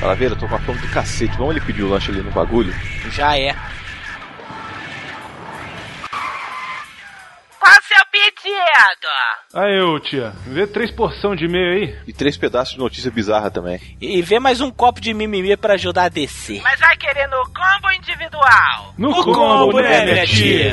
Calaveira, eu tô com a fome do cacete. Vamos ele pedir o lanche ali no bagulho? Já é. Qual o seu pedido? Aí, ô tia, vê três porção de meio aí. E três pedaços de notícia bizarra também. E vê mais um copo de mimimi pra ajudar a descer. Mas vai querer no combo individual? No, No combo, né, minha tia?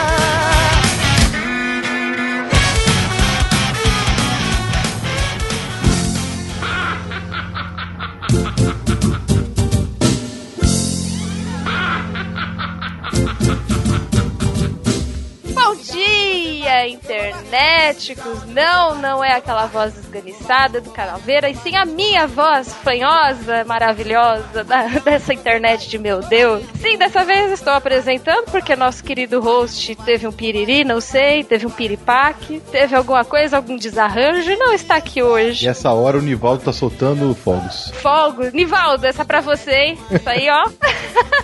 Dia, internéticos! Não, não é aquela voz esganiçada do Calaveira, e sim a minha voz fanhosa, maravilhosa da- dessa internet de meu Deus. Sim, dessa vez estou apresentando porque nosso querido host teve um piriri, não sei, teve um piripaque, teve alguma coisa, algum desarranjo e não está aqui E hoje. essa hora o Nivaldo tá soltando fogos. Fogo, Nivaldo, essa é pra você, hein? Isso aí, ó.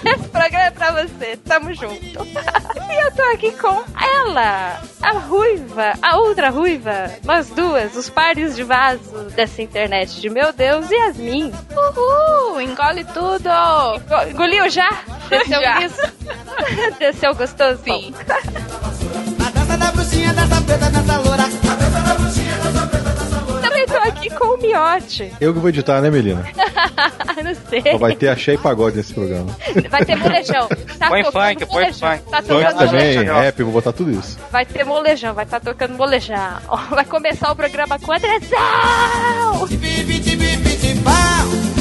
Esse programa é pra você, tamo junto. e eu tô aqui com ela, a ruiva, a outra ruiva, nós duas, os pares de vaso dessa internet de meu Deus, Yasmin. Uhul, engole tudo. Engo- Engoliu já? Desceu Já. isso? Desceu gostoso? Sim. A dança da bruxinha, dança preta, dança loura. Tô aqui com o Miote. Eu que vou editar, né, Melina? não sei. Só vai ter axé e pagode nesse programa. Vai ter molejão. Tá Põe funk, põe funk. Tá Funk também, rap, vou botar tudo isso. Vai ter molejão, vai estar tocando molejão. Vai começar o programa com.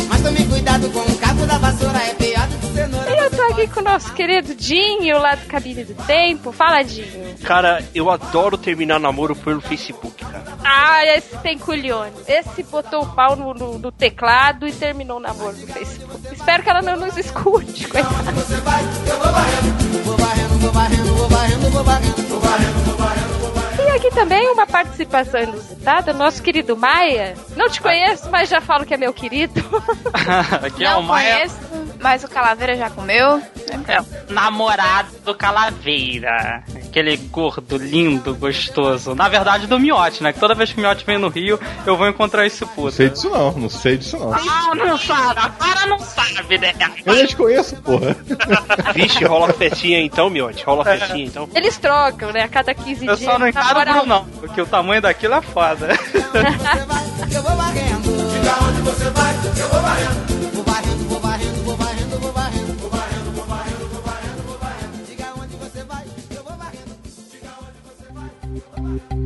Mas tome cuidado o cabo da vassoura, é pior do que cenoura. E eu tô aqui com o nosso querido Dinho, lá do Cabine do Tempo. Fala, Dinho. Cara, eu adoro terminar namoro pelo Facebook, cara. Ah, esse tem culhone. Esse botou o pau no, no- no teclado e terminou o namoro no Facebook. Espero que ela não nos escute, coitada. Você vai, eu vou varrendo. Vou varrendo, vou varrendo, vou varrendo, vou varrendo. Vou varrendo, vou varrendo, vou varrendo. E aqui também uma participação inusitada, nosso querido Maia. Não te conheço, mas já falo que é meu querido. Aqui é Não o Maia, conheço, mas o Calaveira já comeu. é namorado do Calaveira. Aquele gordo, lindo, gostoso. Na verdade, do Miote, né? Que toda vez que o Miote vem no Rio, eu vou encontrar esse Não puto. sei disso não, não sei disso não. Ah, não sabe, agora não sabe, né? Eu nem te conheço, porra. Vixe, rola festinha então, Miote? Rola festinha então? Eles trocam, né? A cada 15 Eu dias. só não encaro Bruno, não, porque o tamanho daquilo é foda. Você vai, eu vou varrendo. Diga onde você vai, eu. Vou varrendo, vou varrendo,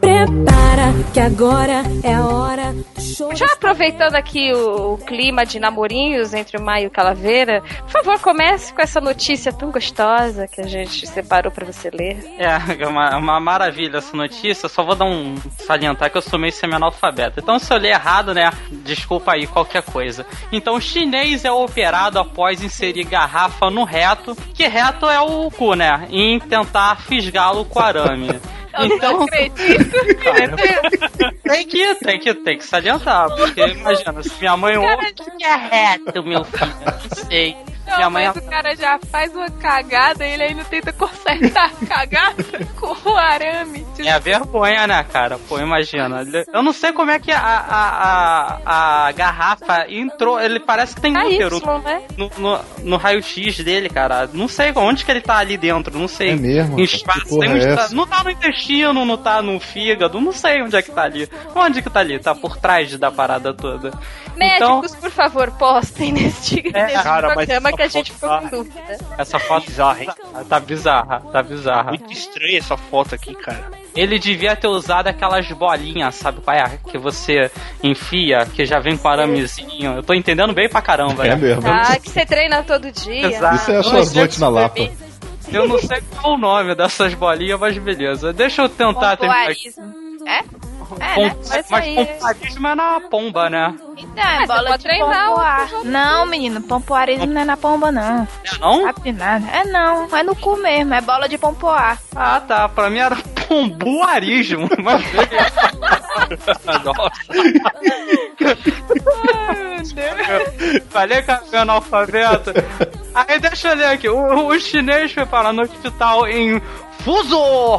Prepara que agora é a hora do show. Já aproveitando aqui o, o clima de namorinhos entre o Maio e o Calaveira, por favor, comece com essa notícia tão gostosa que a gente separou pra você ler. É, é uma, uma maravilha essa notícia. Só vou dar um salientar que eu sou meio semi-analfabeto. Então, se eu ler errado, né? Desculpa aí qualquer coisa. Então, chinês é operado após inserir garrafa no reto, que reto é o cu, né? Em tentar fisgá-lo com arame. Então, acredito. tem que, tem que, tem que salientar, porque imagina, se minha mãe ouve, que é reto, meu filho? Não sei. Não, minha mãe mas o cara já faz uma cagada e ele ainda tenta consertar a cagada com o arame. É a vergonha, né, cara? Pô, imagina. Eu não sei como é que a, a, a, a garrafa entrou. Ele parece que tem útero KY, né? no, no, no raio-x dele, cara. Não sei onde que ele tá ali dentro, não sei. É mesmo? Em espaço. Um é? Não tá no intestino, não tá no fígado, não sei onde é que tá ali. Onde que tá ali? Tá por trás da parada toda. Então, Médicos, por favor, postem neste, É, cara, programa que a gente foto ficou tá- com dúvida. essa foto Bizarra, hein? tá bizarra, tá bizarra. Muito estranha essa foto aqui, cara. Ele devia ter usado aquelas bolinhas, sabe qual é? Que você enfia, que já vem com aramezinho. Eu tô entendendo bem pra caramba, É né? mesmo. Ah, que você treina todo dia. Exato. Isso é suas sei noites na Lapa. Eu não sei qual o nome dessas bolinhas, mas beleza. Deixa eu tentar terminar. É? É, Pom- né? mas pompoarismo é na pomba, né? Então, é bola de treinar pompoar. Não, menino, pompoarismo não é na pomba, não. É não? Sabe nada. É não, é no cu mesmo, é bola de pompoar. Ah, tá. Pra mim era pombuarismo. Mas Nossa. Falei que era analfabeto. Aí deixa eu ler aqui. O, o chinês foi para no hospital em Fuzhou,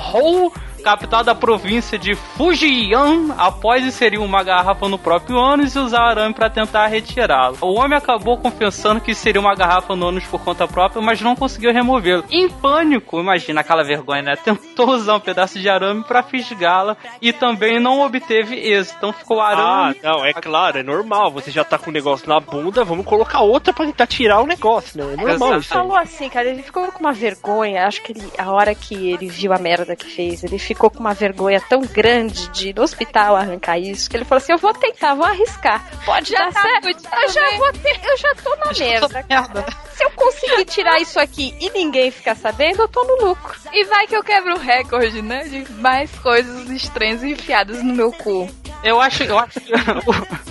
capital da província de Fujian, após inserir uma garrafa no próprio ânus e usar arame para tentar retirá-lo. O homem acabou confessando que seria uma garrafa no ânus por conta própria, mas não conseguiu removê-lo. Em pânico, imagina aquela vergonha, né? Tentou usar um pedaço de arame para fisgá-la e também não obteve êxito. Então ficou Ah, arame. não, é claro, é normal. Você já tá com o negócio na bunda, vamos colocar outra pra tentar tirar o negócio, né? É normal Ele isso aí. falou assim, cara, ele ficou com uma vergonha. Acho que ele, a hora que ele viu a merda que fez, ele ficou com uma vergonha tão grande de ir no hospital arrancar isso, que ele falou assim: eu vou tentar, vou arriscar. Pode Já dar tá certo. fudido Eu já vou ter, eu já tô na merda. Se eu conseguir tirar isso aqui e ninguém ficar sabendo, eu tô no lucro. E vai que eu quebro o recorde, né? De mais coisas estranhas enfiadas no meu cu. Eu acho, eu acho que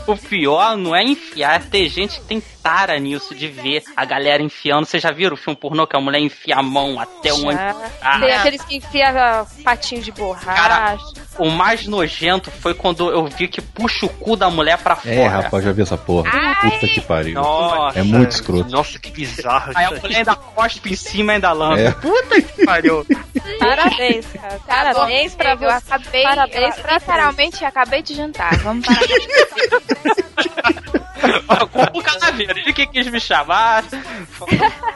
o, o pior não é enfiar, é ter gente que tem tara nisso, de ver a galera enfiando. Vocês já viram o filme pornô que a mulher enfia a mão até onde. Já. Ah, Tem aqueles que enfiam ah, patinho de borracha. Cara, o mais nojento foi quando eu vi que puxa o cu da mulher pra fora. É, rapaz, já vi essa porra. Puta que pariu. Nossa, É muito escroto. Nossa, que bizarro Aí a mulher ainda cospe em cima e ainda lança. É. Puta que pariu. Parabéns, cara. Parabéns pra Eu você. acabei, Parabéns pra literalmente acabei de jantar. Vamos parar. Com o caveira, ele que quis me chamar.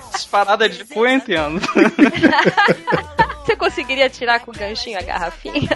Essas paradas de cu eu entendo. Você conseguiria tirar com o ganchinho a garrafinha?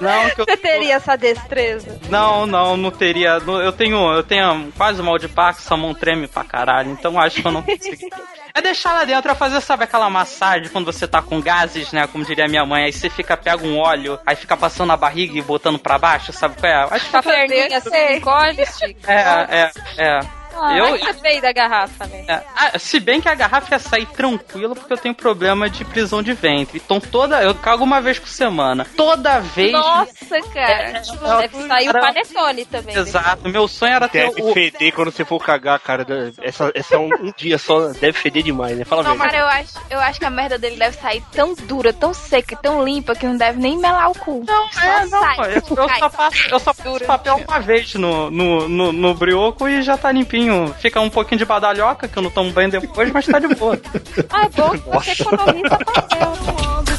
Não, que eu, Você teria essa destreza? não, não, não teria. Eu tenho, eu tenho quase mal de Parkinson, a mão treme pra caralho, então acho que eu não consigo. É deixar lá dentro, é fazer, sabe, aquela massagem quando você tá com gases, né? Como diria minha mãe, aí você fica, pega um óleo, aí fica passando na barriga e botando pra baixo, sabe qual é? Acho que a perninha assim, encolhe, estica. é, é, é. Ah, Eu- você veio da garrafa, né? É, ah, se bem que a garrafa ia sair tranquilo porque eu tenho problema de prisão de ventre. Então toda. Eu cago uma vez por semana. Toda vez. Nossa, cara. Deve sair o panetone também. Exato. Meu sonho era ter Deve o. feder quando você for cagar, cara. Essa, essa é um, um dia só, deve feder demais, né? Fala Não, mesmo. cara, eu acho, eu acho que a merda dele deve sair tão dura, tão seca e tão limpa que não deve nem melar o cu. Não, só é, não, sai. eu, eu só passo, eu só passo papel uma vez no, no, no, no brioco e já tá limpinho. Fica um pouquinho de badalhoca, que eu não tomo banho depois, mas tá de boa. Ah, é bom que você economiza papel.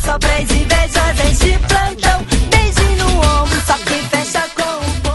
Só três de plantão. Beijo no ombro, só quem fecha.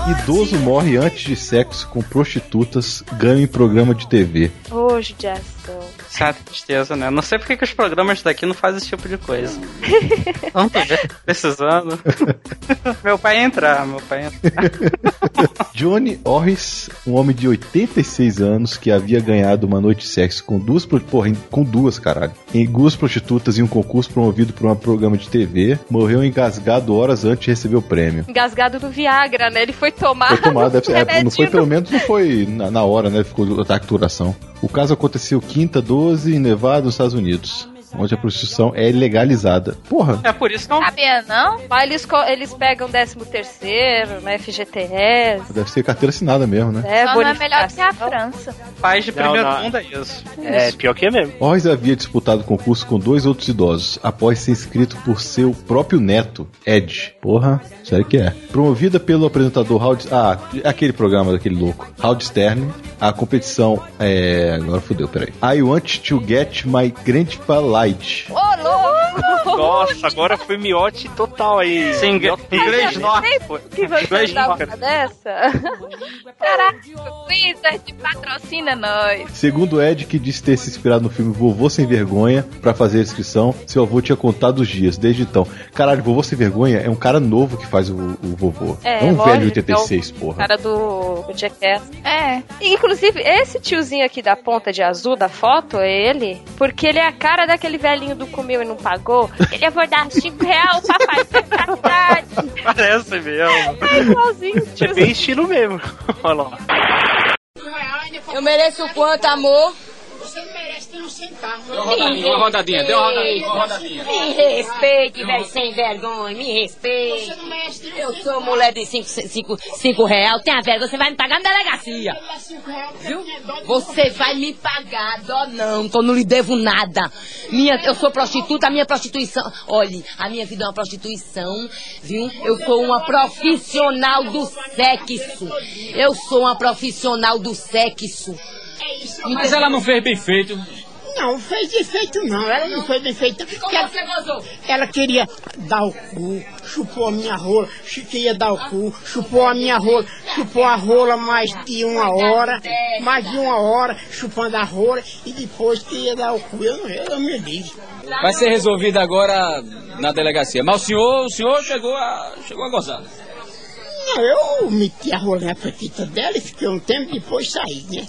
Idoso morre antes de sexo com prostitutas, ganha em programa de TV. Ô, judiação. Certa tristeza, né? Não sei porque que os programas daqui não fazem esse tipo de coisa. Tanto ver, precisando. meu pai ia entrar, meu pai ia entrar. Johnny Orris, um homem de 86 anos que havia ganhado uma noite de sexo com duas, porra, com duas, caralho, em duas prostitutas em um concurso promovido por um programa de TV, morreu engasgado horas antes de receber o prêmio. Engasgado do Viagra, né? Ele foi tomar. Foi tomado, deve ser, é, não foi pelo menos, não foi na, na hora, né? Ficou de duração. O caso aconteceu quinta 12 em Nevada, nos Estados Unidos, onde a prostituição é legalizada. Porra, É por isso que eu Sabia, não? Lá eles, eles pegam 13 terceiro, né? FGTS. deve ser carteira assinada mesmo, né? É, Só não é melhor que a. França. faz de Não, primeiro não. mundo é isso. É, pior que é mesmo. Orris havia disputado o concurso com dois outros idosos, após ser inscrito por seu próprio neto, Ed. Porra, sério que é. Promovida pelo apresentador Howard... Ah, aquele programa daquele louco. Howard Stern, a competição é... Agora fodeu, peraí. I want to get my grandpa light. Ô, louco! Nossa, agora foi miote total aí. Sim, inglês nórdico. Que você Inglês dá uma dessa? Caraca, Wizard patrocina nós. Segundo Ed, que disse ter se inspirado no filme Vovô Sem Vergonha pra fazer a inscrição, seu avô tinha contado os dias, desde então. Caralho, Vovô Sem Vergonha é um cara novo que faz o, o vovô. É, um lógico, velho de 86, é o porra. Cara do, do Jackass. É. E, Inclusive, esse tiozinho aqui da ponta de azul da foto é ele, porque ele é a cara daquele velhinho do comeu e não pagou. Ele, eu vou dar 5 reais pra fazer faculdade. Parece mesmo. É igualzinho, É tiozinho. bem estilo mesmo. Olha lá. Eu mereço quanto, amor? Não sentar. Deu uma rodadinha, uma rodadinha, deu uma rodadinha, uma rodadinha. Me respeite, velho, sem vergonha, me respeite. Eu sou mulher de 5 cinco, cinco, cinco real, tenha vergonha, você vai me pagar na delegacia. Viu? Você vai me pagar, dó não, que eu não lhe devo nada. Minha, eu sou prostituta, a minha prostituição. Olhe, a minha vida é uma prostituição, viu? Eu sou uma profissional do sexo. Eu sou uma profissional do sexo. Mas ela não fez bem feito. Não, fez defeito não, ela não fez bem feito. Como ela, você gozou? ela queria dar o cu, chupou a minha rola, queria dar o cu, chupou a minha rola, chupou a rola mais de uma hora, mais de uma hora, chupando a rola, e depois queria dar o cu. Eu, não- eu me digo. Vai ser resolvido agora na delegacia. Mas o senhor, o senhor chegou a, chegou a gozar. Não, eu meti a rola na petita dela e fiquei um tempo, depois saí, né?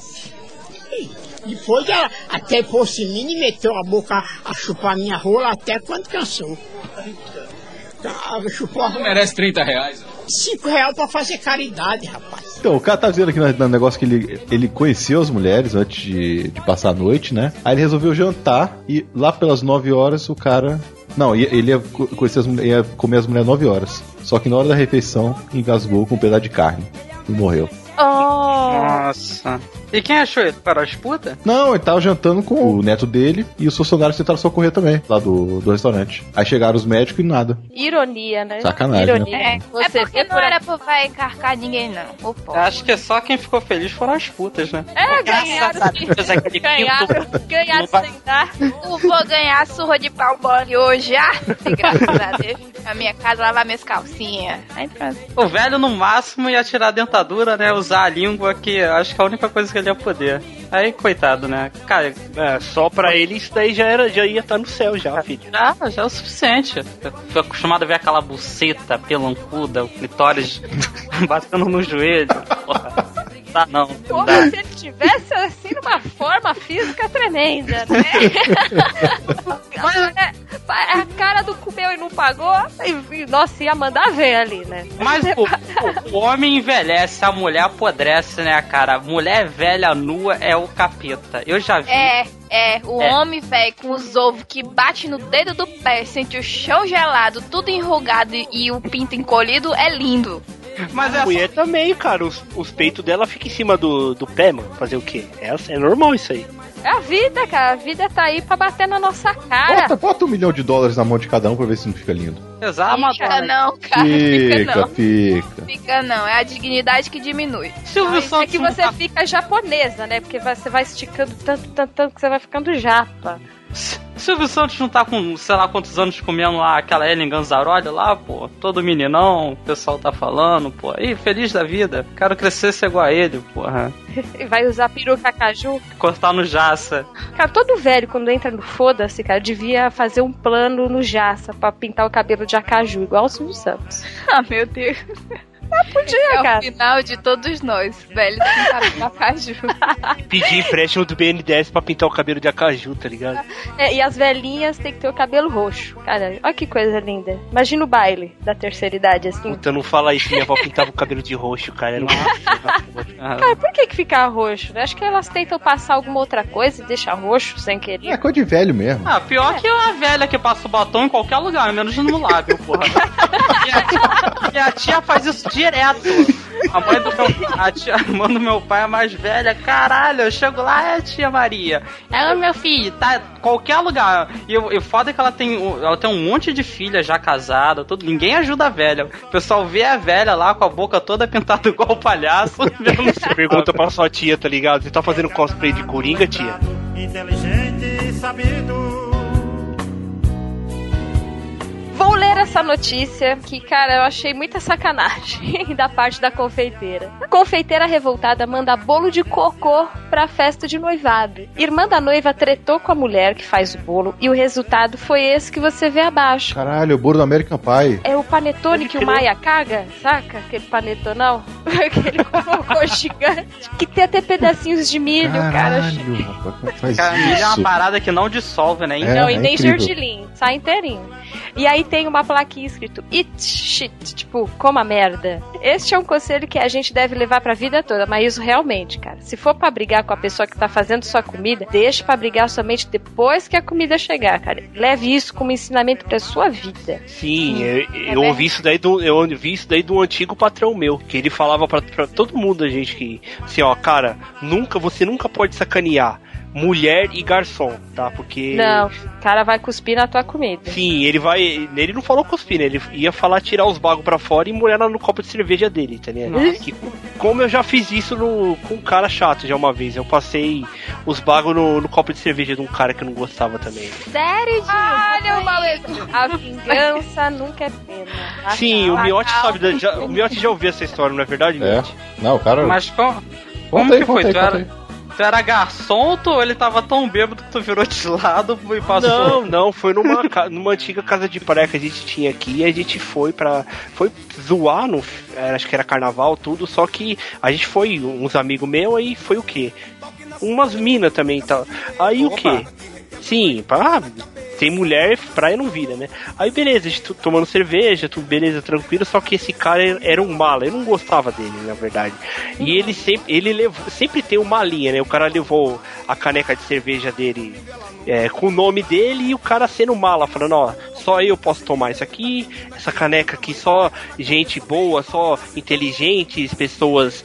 E Depois ela até em mim e meteu a boca a, chupar a minha rola até quando cansou. Ela chupou a rola. Merece 30 reais. Cinco reais pra fazer caridade, rapaz. Então, o cara tá dizendo aqui no, no negócio que ele, ele conheceu as mulheres antes de, de passar a noite, né? Aí ele resolveu jantar e lá pelas 9 horas o cara. Não, ia- ele ia, as, ia comer as mulheres 9 horas. Só que na hora da refeição engasgou com um pedaço de carne e morreu. Nossa. E quem achou ele? Para as putas? Não, ele tava jantando com o neto dele e os funcionários tentaram socorrer também, lá do, do restaurante. Aí chegaram os médicos e nada. Ironia, né? Sacanagem, Ironia. É, Você é porque não era pra vai encarcar ninguém, não. O povo. Acho que só quem ficou feliz foram as putas, né? É, ganharam Ganharam, ganharam sem dar. Eu vou ganhar surra de pau mole hoje, já. Graças a Deus. A minha casa lavar minhas calcinhas. Aí pronto. O velho, no máximo, ia tirar a dentadura, né? Usar a língua, que acho que é a única coisa que ele ia poder. Aí, coitado, né? Cara, É, só pra ele isso daí já, era, já ia estar no céu já, filho. já, já é o suficiente. Eu fui acostumado a ver aquela buceta pelancuda, o clitóris batendo no joelho. Porra. Tá, não. não Como dá. se ele tivesse assim numa forma física tremenda, né? Mas é, é a cara do comeu e não pagou, e, e, nossa, ia mandar ver ali, né? Mas o, o- o homem envelhece, a mulher apodrece, né, cara? Mulher velha nua é o capeta. Eu já vi. É, é, o É. homem, velho, com os ovos que bate no dedo do pé, sente o chão gelado, tudo enrugado e, e o pinto encolhido, é lindo. Mas A mulher também, cara, os, os peitos dela ficam em cima do, do pé, mano. Fazer o quê? É, é normal isso aí. É a vida, cara. A vida tá aí pra bater na nossa cara. Bota, bota um milhão de dólares na mão de cada um pra ver se não fica lindo. Exato, Fica não, cara, fica Fica, não. fica. Fica não, é a dignidade que diminui. Silvio É que você fica japonesa, né? Porque você vai esticando tanto, tanto, tanto que você vai ficando japa. Silvio Santos não tá com, sei lá quantos anos comendo lá aquela Ellen Ganzaroli lá, pô. Todo meninão, o pessoal tá falando, pô. Ih, feliz da vida. Quero crescer ser igual a ele, porra. Vai usar peruca caju. Cortar no jaça. Cara, todo velho, quando entra no foda-se, cara, devia fazer um plano no jaça pra pintar o cabelo de acaju, igual o Silvio Santos. Ah, meu Deus. Podia, é cara. o final de todos nós, velho, de acaju. Pedir empréstimo do BNDES pra pintar o cabelo de acaju, tá ligado? É, e as velhinhas têm que ter o cabelo roxo. Cara, olha que coisa linda. Imagina o baile da terceira idade, assim. Puta, não fala isso, minha avó pintava o cabelo de roxo, cara. Era uma... Cara, por que que fica roxo? né? Acho que elas tentam passar alguma outra coisa e deixar roxo sem querer. É coisa de velho mesmo. Ah, pior que a velha que passa o batom em qualquer lugar, menos no lábio, porra. Minha tia, minha tia faz isso direto. A mãe do meu, a tia, a mãe do meu pai é mais velha, caralho, eu chego lá, é tia Maria. Ela, meu filho, tá em qualquer lugar. E o e o foda é que ela tem, ela tem um monte de filha já casada, tudo. Ninguém ajuda a velha. O pessoal vê a velha lá com a boca toda pintada igual o palhaço. Você pergunta pra sua tia, tá ligado? Você tá fazendo cosplay de Coringa, tia? Inteligente e sabido. Vou ler essa notícia que, cara, eu achei muita sacanagem da parte da confeiteira. A confeiteira revoltada manda bolo de cocô pra festa de noivado. Irmã da noiva tretou com a mulher que faz o bolo e o resultado foi esse que você vê abaixo. Caralho, o bolo do American Pie. É o panetone que o Maia caga, saca? Aquele panetonão. Aquele cocô gigante. Que tem até pedacinhos de milho, cara. Caralho, rapaz, como faz Cara, milho é uma isso? parada que não dissolve, né? É, Não, e é nem incrível. gergelim. Sai inteirinho. E aí tem uma plaquinha escrito Eat shit, tipo, coma merda. Este é um conselho que a gente deve levar pra vida toda, mas isso realmente, cara. Se for pra brigar com a pessoa que tá fazendo sua comida, deixe pra brigar somente depois que a comida chegar, cara. Leve isso como ensinamento pra sua vida. Sim, eu, eu ouvi isso daí do eu ouvi isso daí do antigo patrão meu, que ele falava pra, pra todo mundo a gente que assim, ó, cara, nunca você nunca pode sacanear mulher e garçom, tá? Porque Não, o cara vai cuspir na tua comida. Sim, ele vai. Ele não falou cuspir, né? Ele ia falar tirar os bagos pra fora e molhar no copo de cerveja dele, tá ligado? Que- como eu já fiz isso no, com um cara chato já uma vez. Eu passei os bagos no, no copo de cerveja de um cara que eu não gostava também. Sério, Gil? Olha o maluco. A vingança nunca é pena. Sim, o Miotti sabe. da- Já, o Miotti já ouviu essa história, não é verdade, É. Miotti? Não, o cara. Mas como, como aí, que foi? aí, tu, conta era, tu era garçom ou ele tava tão bêbado que tu virou de lado e passou? Não, não, foi numa, numa antiga casa de praia que a gente tinha aqui e a gente foi pra. Foi zoar, no, acho que era carnaval, tudo, só que a gente foi, uns amigos meus, aí foi o quê? Umas minas também e tal. Aí o quê? Sim, pá, tem mulher, praia não vira, né? Aí beleza, tomando cerveja, tudo beleza, tranquilo, só que esse cara era- um mala, eu não gostava dele, na verdade. E ele sempre, ele levou, sempre tem uma linha, né? O cara levou a caneca de cerveja dele é, com o nome dele e o cara sendo mala, falando, ó, só eu posso tomar isso aqui, essa caneca aqui só gente boa, só inteligentes, pessoas,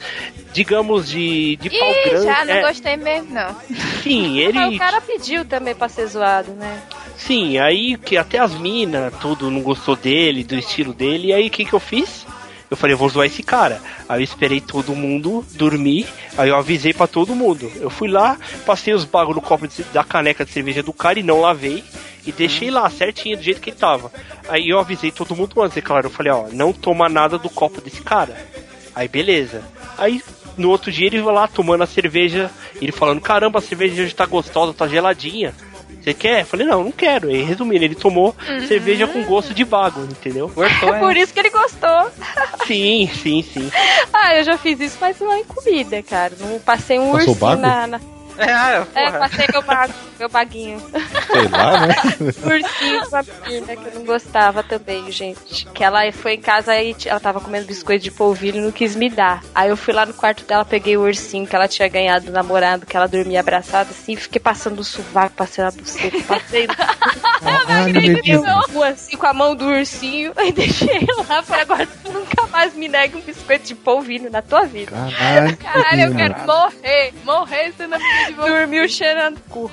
digamos, de, de pau Ih, grande. já não É, gostei mesmo, não. Sim, ele. Mas o cara pediu também pra ser zoado, né? Sim, aí que até as minas, tudo não gostou dele, do estilo dele, e aí o que que eu fiz? Eu falei, eu vou zoar esse cara. Aí eu esperei todo mundo dormir, aí eu avisei pra todo mundo. Eu fui lá, passei os bagos no copo de- da caneca de cerveja do cara e não lavei. E deixei lá, certinho, do jeito que ele tava. Aí eu avisei todo mundo antes, é claro. Eu falei, ó, não toma nada do copo desse cara. Aí beleza. Aí no outro dia ele vai lá tomando a cerveja, ele falando, caramba, a cerveja hoje tá gostosa, tá geladinha. Você quer? Eu falei, não, não quero. E resumindo, ele tomou Uhum. cerveja com gosto de bago, entendeu? É por isso que ele gostou. Sim, sim, sim. Ah, eu já fiz isso, mas não em comida, cara. Não passei um Passou bago? na, na- É, É, passei meu, bago, meu baguinho. Sei lá, né? ursinho com a menina que eu não gostava também, gente. Que ela foi em casa e ela tava comendo biscoito de polvilho e não quis me dar. Aí eu fui lá no quarto dela, peguei o ursinho que ela tinha ganhado do namorado, que ela dormia abraçada assim, fiquei passando o sovaco, passei na buceta, passei no menino. rua, assim com a mão do ursinho e deixei lá. Falei, agora nunca mais me nega um biscoito de polvilho na tua vida. Caralho, Caralho, eu quero morrer. Morrer sendo amiga de você. Dormiu cheirando cu.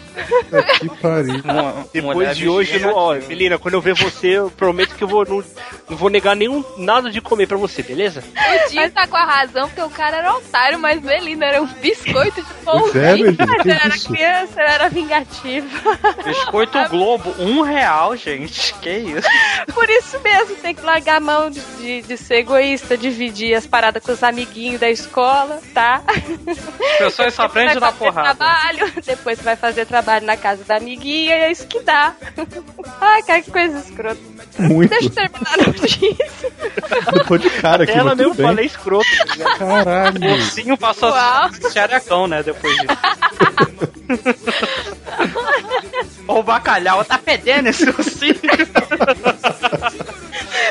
Que pariu. Depois de hoje, eu não, ó, Melina, quando eu ver você, eu prometo que eu vou, não, não vou negar nenhum nada de comer pra você, beleza? O Dinho tá com a razão, porque o cara era otário, mas Melina era um biscoito de polvilho. é, Melina, Mas que eu era isso? criança, era vingativa. Biscoito Globo, um real, gente. Que isso? Por isso mesmo, tem que largar a mão de, de, de ser egoísta, dividir as paradas com os amiguinhos da escola, tá? Pessoas só aprendem Vai na fazer porrada. trabalho, depois vai fazer trabalho na casa da amiguinha e é isso que dá. Ai, cara, que coisa escrota. Muito. Deixa eu terminar a notícia. Eu tô de cara aqui, Ela mesmo bem. falei escroto. ligado? Caralho. O ursinho passou Uau. a xerecão, né? Depois disso. o bacalhau tá fedendo esse ursinho.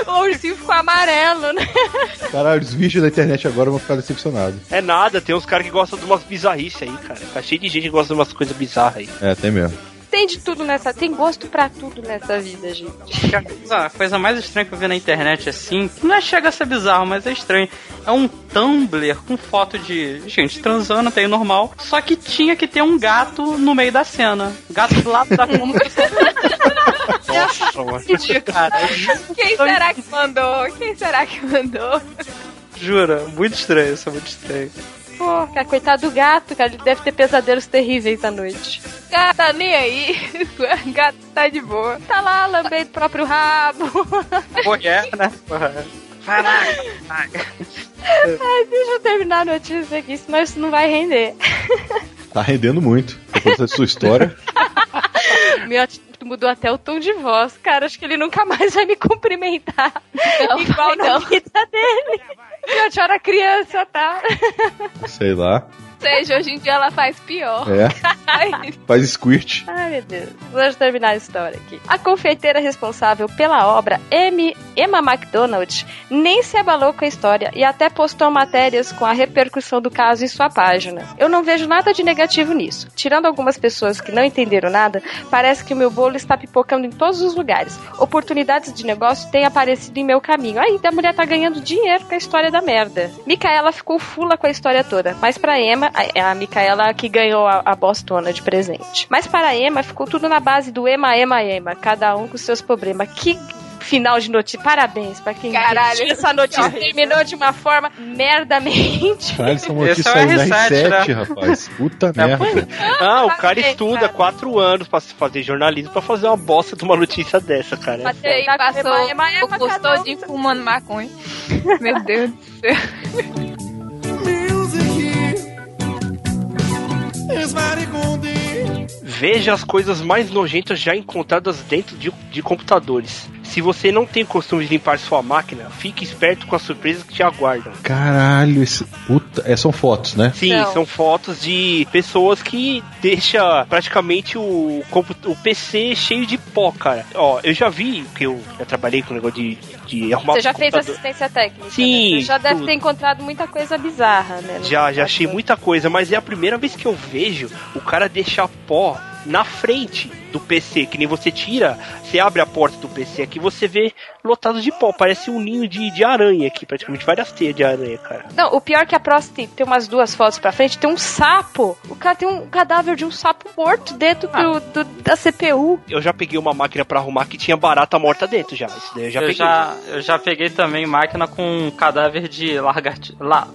O ursinho ficou amarelo, né? Caralho, os vídeos da internet agora vão ficar decepcionados. É nada, tem uns caras que gostam de umas bizarrices aí, cara. Tá cheio de gente que gosta de umas coisas bizarras aí. É, tem mesmo. Tem de tudo nessa. Tem gosto pra tudo nessa vida, gente. A coisa, mais estranha que eu vi na internet assim, que não é chega a ser bizarro, mas é estranho. É um Tumblr com foto de gente transando, até aí normal. Só que tinha que ter um gato no meio da cena. Gato do lado da cama. Nossa, mano. Quem será que mandou? Quem será que mandou? Jura, muito estranho, isso é muito estranho. Pô, cara, coitado do gato, cara. Ele deve ter pesadelos terríveis à noite. Gato tá nem aí. Gato tá de boa. Tá lá, lambendo o próprio rabo. Mulher, né? Caraca. Ai, deixa eu terminar a notícia aqui, senão isso não vai render. Tá rendendo muito. Depois da sua história. Meu mudou até o tom de voz. Cara, acho que ele nunca mais vai me cumprimentar. Não, Igual vai na não. vida dele. Tio era criança, tá? Sei lá. Seja, hoje em dia ela faz pior. É. Faz squirt. Ai, meu Deus. Vamos terminar a história aqui. A confeiteira responsável pela obra, M. Emma MacDonald, nem se abalou com a história e até postou matérias com a repercussão do caso em sua página. Eu não vejo nada de negativo nisso. Tirando algumas pessoas que não entenderam nada, parece que o meu bolo está pipocando em todos os lugares. Oportunidades de negócio têm aparecido em meu caminho. Aí, a mulher tá ganhando dinheiro com a história da merda. Micaela ficou fula com a história toda, mas pra Emma, a, é a Micaela que ganhou a, a bostona de presente. Mas para a Emma ficou tudo na base do Ema, Ema, Ema, cada um com seus problemas. Que final de notícia. Parabéns pra quem Caralho. que essa notícia terminou de uma forma merdamente. Caralho, essa notícia é o saiu na R7, R7, né? rapaz. Puta É, merda. Ah, o cara Parabéns, estuda cara. quatro anos pra fazer jornalismo pra fazer uma bosta de uma notícia dessa, cara. E aí passou o todinho fumando maconha. Meu Deus do céu. esmarigundi Veja as coisas mais nojentas já encontradas dentro de, de computadores. Se você não tem costume de limpar sua máquina, fique esperto com as surpresas que te aguardam. Caralho, esse. Puta. É, são fotos, né? Sim, são fotos de pessoas que deixa praticamente o, o PC cheio de pó, cara. Ó, eu já vi, que eu já trabalhei com o negócio de, de arrumar Você já fez assistência técnica? Sim, né? Você já deve tudo. ter encontrado muita coisa bizarra, né? Já, já achei muita coisa, mas é a primeira vez que eu vejo o cara deixar pó na frente do PC, que nem você tira, você abre a porta do PC aqui, você vê lotado de pó, parece um ninho de, de aranha aqui, praticamente várias teias de aranha, cara. Não, o pior é que a próxima tem, tem umas duas fotos pra frente, tem um sapo. O cara tem um cadáver de um sapo morto dentro do, do- da CPU. Eu já peguei uma máquina pra arrumar que tinha barata morta dentro já, isso daí eu já eu, peguei. já, eu já peguei também máquina com um cadáver de largati... La...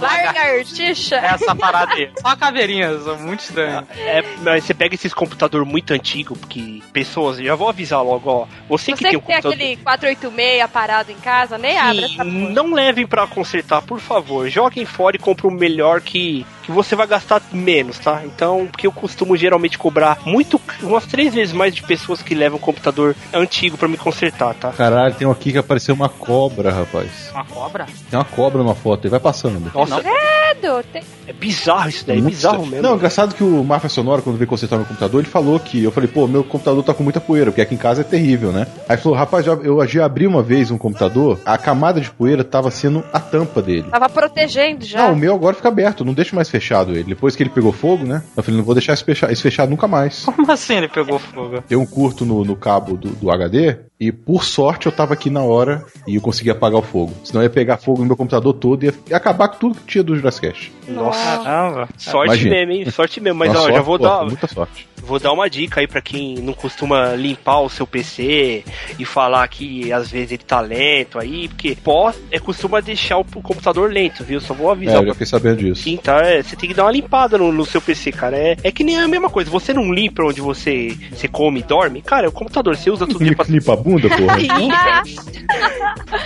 Lagartixa. Essa parada aí. Só caveirinhas, é muito estranho. É, mas você pega esses computador muito antigo, porque pessoas, já vou avisar logo, ó, você, que Você tem um que tem computador aquele 486 parado em casa, nem abre essa porra. Não levem pra consertar, por favor. Joguem fora e comprem o melhor que, que você vai gastar menos, tá? Então, porque eu costumo geralmente cobrar muito, umas três vezes mais de pessoas que levam computador antigo pra me consertar, tá? Caralho, tem um aqui que apareceu uma cobra, rapaz. Uma cobra? Tem uma cobra numa foto e vai passando. Nossa, Credo, tem- é bizarro isso daí, é bizarro mesmo. Não, engraçado que o Mafia Sonora, quando veio consertar meu computador, ele falou que. Eu falei, pô, meu computador tá com muita poeira, porque aqui em casa é terrível, né? Aí ele falou, rapaz, já- eu já abri uma vez um computador, a camada de poeira tava sendo a tampa dele. Tava protegendo já. Não, o meu agora fica aberto, não deixo mais fechado ele. Depois que ele pegou fogo, né? Eu falei, não vou deixar isso fechado, isso fechado nunca mais. Como assim ele pegou fogo? Deu um curto no, no cabo do, do HD e, por sorte, eu tava aqui na hora e eu consegui apagar o fogo. Senão ia pegar fogo no meu computador todo e ia, ia acabar com tudo que tinha do Jurassic. Nossa, Caramba. sorte Imagina. mesmo, hein? Sorte mesmo. Mas ó, sorte, já vou pô, dar. Muita sorte. Vou dar uma dica aí pra quem não costuma limpar o seu PC e falar que às vezes ele tá lento aí, porque pó é costuma deixar o computador lento, viu? Só vou É, avisar eu já fiquei sabendo disso. Sim, tá? É, você tem que dar uma limpada no, no seu PC, cara. É, é que nem a mesma coisa. Você não limpa onde você, você come e dorme, cara, é o computador. Você usa tudo dia pra. Limpa a bunda, porra.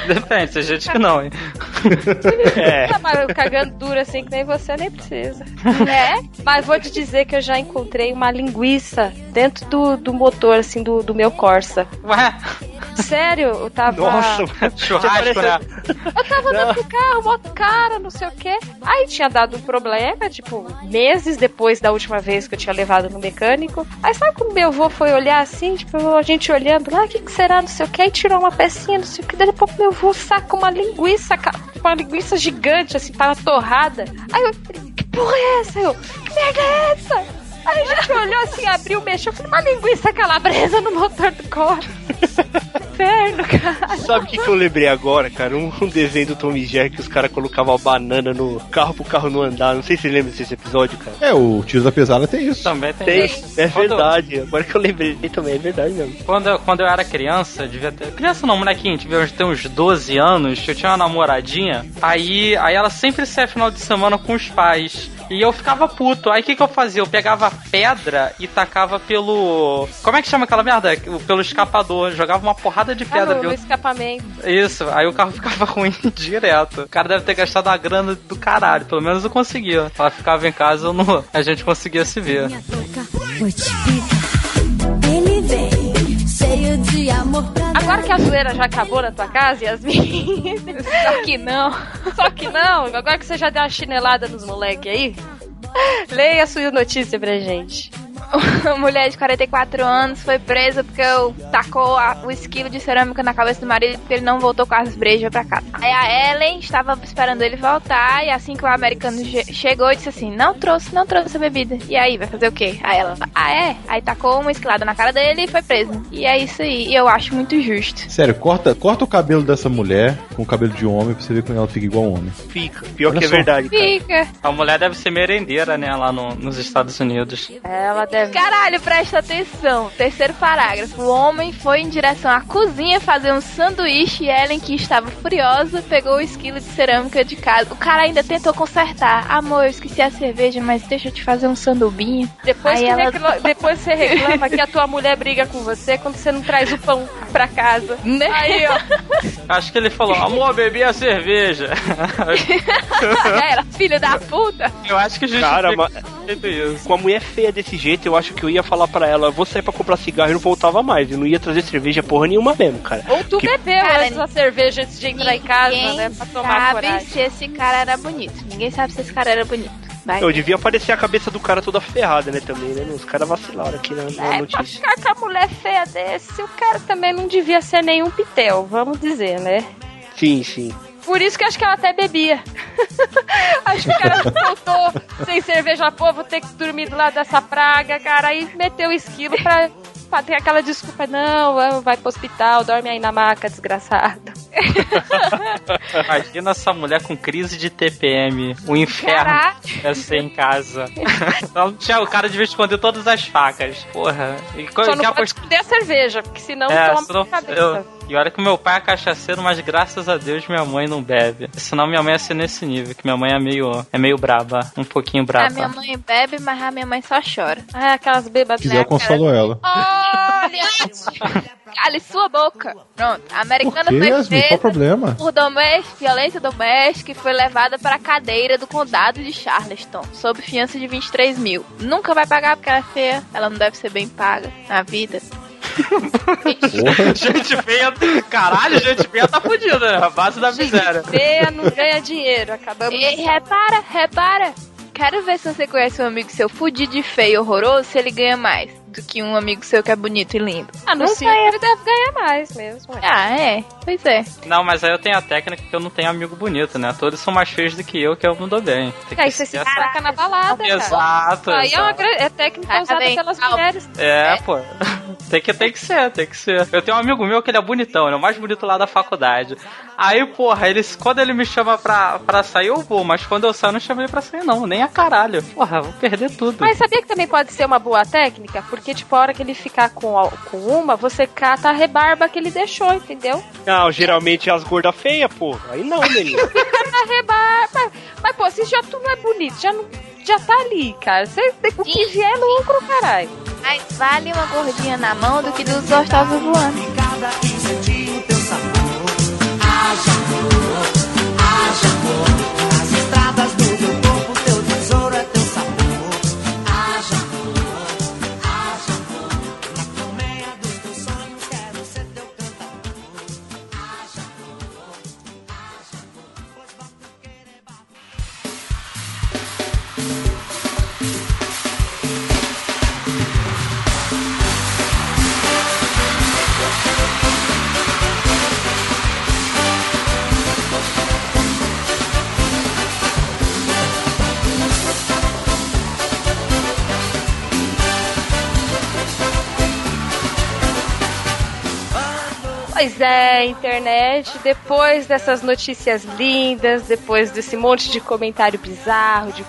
Depende, tem gente que não, hein? É. Tá, cagando duro assim que nem você nem precisa. Né? Mas vou te dizer que eu já encontrei uma linguiça dentro do, do motor, assim, do, do meu Corsa. Ué? Sério, eu tava. Nossa, Churrasco, né? Eu tava andando com o carro, moto cara, não sei o quê. Aí tinha dado um problema, tipo, meses depois da última vez que eu tinha levado no mecânico. Aí sabe quando meu avô foi olhar assim, tipo, a gente olhando lá, o que, que será, não sei o quê, aí tirou uma pecinha, não sei o que, daí pouco meu avô saca uma linguiça, uma linguiça gigante, assim, tava torrada. Aí eu falei, que porra é essa? Eu, que merda é essa? Aí a gente olhou assim, abriu, mexeu, eu falei, uma linguiça calabresa no motor do corpo. Inferno, cara. Sabe o que, que eu lembrei agora, cara? Um, um desenho do Tom e Jerry que os caras colocavam a banana no carro pro carro não andar. Não sei se você lembra desse episódio, cara. É, o Tiro da Pesada tem isso. Também tem. Tem, isso. é Quando- verdade. Agora que eu lembrei também, é verdade mesmo. Quando eu, quando eu era criança, devia ter. Criança não, molequinho, devia uns- ter uns 12 anos, eu tinha uma namoradinha, aí, aí ela sempre saía final de semana com os pais. E eu ficava puto. Aí o que, que eu fazia? Eu pegava pedra e tacava pelo. Como é que chama aquela merda? Pelo escapador. Jogava uma porrada de Ah, pedra no, pelo. no escapamento. Isso, aí o carro ficava ruim direto. O cara deve ter gastado uma grana do caralho. Pelo menos eu conseguia. Ela ficava em casa, eu não... a gente conseguia se ver. Ele vem, cheio de amor pra Agora que a zoeira já acabou na tua casa, Yasmin. Só que não. Só que não. Agora que você já deu uma chinelada nos moleques aí, Leia a sua notícia pra gente. Uma mulher de 44 anos foi presa porque eu tacou a- o esquilo de cerâmica na cabeça do marido porque ele não voltou com as brejas pra casa. Aí a Ellen estava esperando ele voltar e assim que o americano che- chegou disse assim: Não trouxe, não trouxe a bebida. E aí, vai fazer o quê? Aí ela, ah é? Aí tacou uma esquilada na cara dele e foi presa. E é isso aí. E eu acho muito justo. Sério, corta, corta o cabelo dessa mulher com o cabelo de homem pra você ver como ela fica igual a um homem. Fica. Pior Olha que é verdade, cara. Fica. A mulher deve ser merendeira, né, lá no- nos Estados Unidos. Ela deve. Caralho, presta atenção. Terceiro parágrafo. O homem foi em direção à cozinha fazer um sanduíche e Ellen, que estava furiosa, pegou o esquilo de cerâmica de casa. O cara ainda tentou consertar. Amor, eu esqueci a cerveja, mas deixa eu te fazer um sandubinho. Depois, Aí que ela- recla- depois você reclama que a tua mulher briga com você quando você não traz o pão pra casa. Né? Aí, ó. Acho que ele falou, amor, bebi a cerveja. Ela, filho da puta. Eu acho que justifica Cara, mas com uma mulher feia desse jeito, eu acho que eu ia falar pra ela, vou sair pra comprar cigarro e não voltava mais. Eu não ia trazer cerveja porra nenhuma mesmo, cara. Ou tu Que- bebeu Cara, da cerveja antes de entrar em casa, Ninguém né? Pra tomar sabe coragem. se esse cara era bonito. Ninguém sabe se esse cara era bonito. Vai. Eu devia aparecer a cabeça do cara toda ferrada, né, também, né? Os caras vacilaram aqui na, na É, pra notícia. ficar com a mulher feia desse, o cara também não devia ser nenhum pitel, vamos dizer, né? Sim, sim. Por isso que acho que ela até bebia. acho que o cara voltou sem cerveja, pô, vou ter que dormir do lado dessa praga, cara. Aí meteu o esquilo pra, pra ter aquela desculpa, não, vai pro hospital, dorme aí na maca, desgraçado. Imagina essa mulher com crise de TPM. O inferno Caraca. é ser em casa. Tinha, o cara devia esconder todas as facas. Porra. E, Só não apost- pode esconder a cerveja, porque senão É, toma senão- cabeça. eu- E olha que meu pai é cachaceiro, mas graças a Deus minha mãe não bebe. Senão minha mãe ia ser nesse nível, que minha mãe é meio, é meio braba, um pouquinho braba. A minha mãe bebe, mas a minha mãe só chora. Ah, aquelas bêbadas. Se quiser, eu consolo ela. Olha! Cale sua boca. Pronto. A americana foi Yasmin? Qual presa problema? por doméstica, violência doméstica e foi levada para a cadeira do condado de Charleston, sob fiança de 23 mil. Nunca vai pagar porque ela é feia. Ela não deve ser bem paga na vida. Gente feia, caralho, gente feia tá fudida, é a base da miséria. Feia não ganha dinheiro, acabamos. E repara, repara. Quero ver se você conhece um amigo seu fudido de feio e horroroso, se ele ganha mais do que um amigo seu que é bonito e lindo. Ah, no Não circo ganha. ele deve ganhar mais mesmo. ué. Ah, é. Pois é. Não, mas aí eu tenho a técnica que eu não tenho amigo bonito, né? Todos são mais feios do que eu, que eu não dou bem. Tem Aí você se ser saca na balada, cara. Exato, Aí é, uma é técnica Ah, usada pelas mulheres. É, pô. Tem que, tem que ser, tem que ser. Eu tenho um amigo meu que ele é bonitão, ele é o mais bonito lá da faculdade. Aí, porra, ele, quando ele me chama pra, pra sair, eu vou, mas quando eu saio, eu não chamo ele pra sair, não, nem a caralho. Porra, vou perder tudo. Mas sabia que também pode ser uma boa técnica? Porque, tipo, a hora que ele ficar com, a- com uma, você cata a rebarba que ele deixou, entendeu? Não, geralmente é as gordas feias, pô. Aí não, menino. a rebarba. Mas, pô, se já tu não é bonito, já, não, já tá ali, cara. Você, o que vier é lucro, caralho. Mas vale uma gordinha na mão do que dos gostosos voando. Cada instantinho teu sabor. Haja amor, haja amor. Pois é, internet, depois dessas notícias lindas, depois desse monte de comentário bizarro, de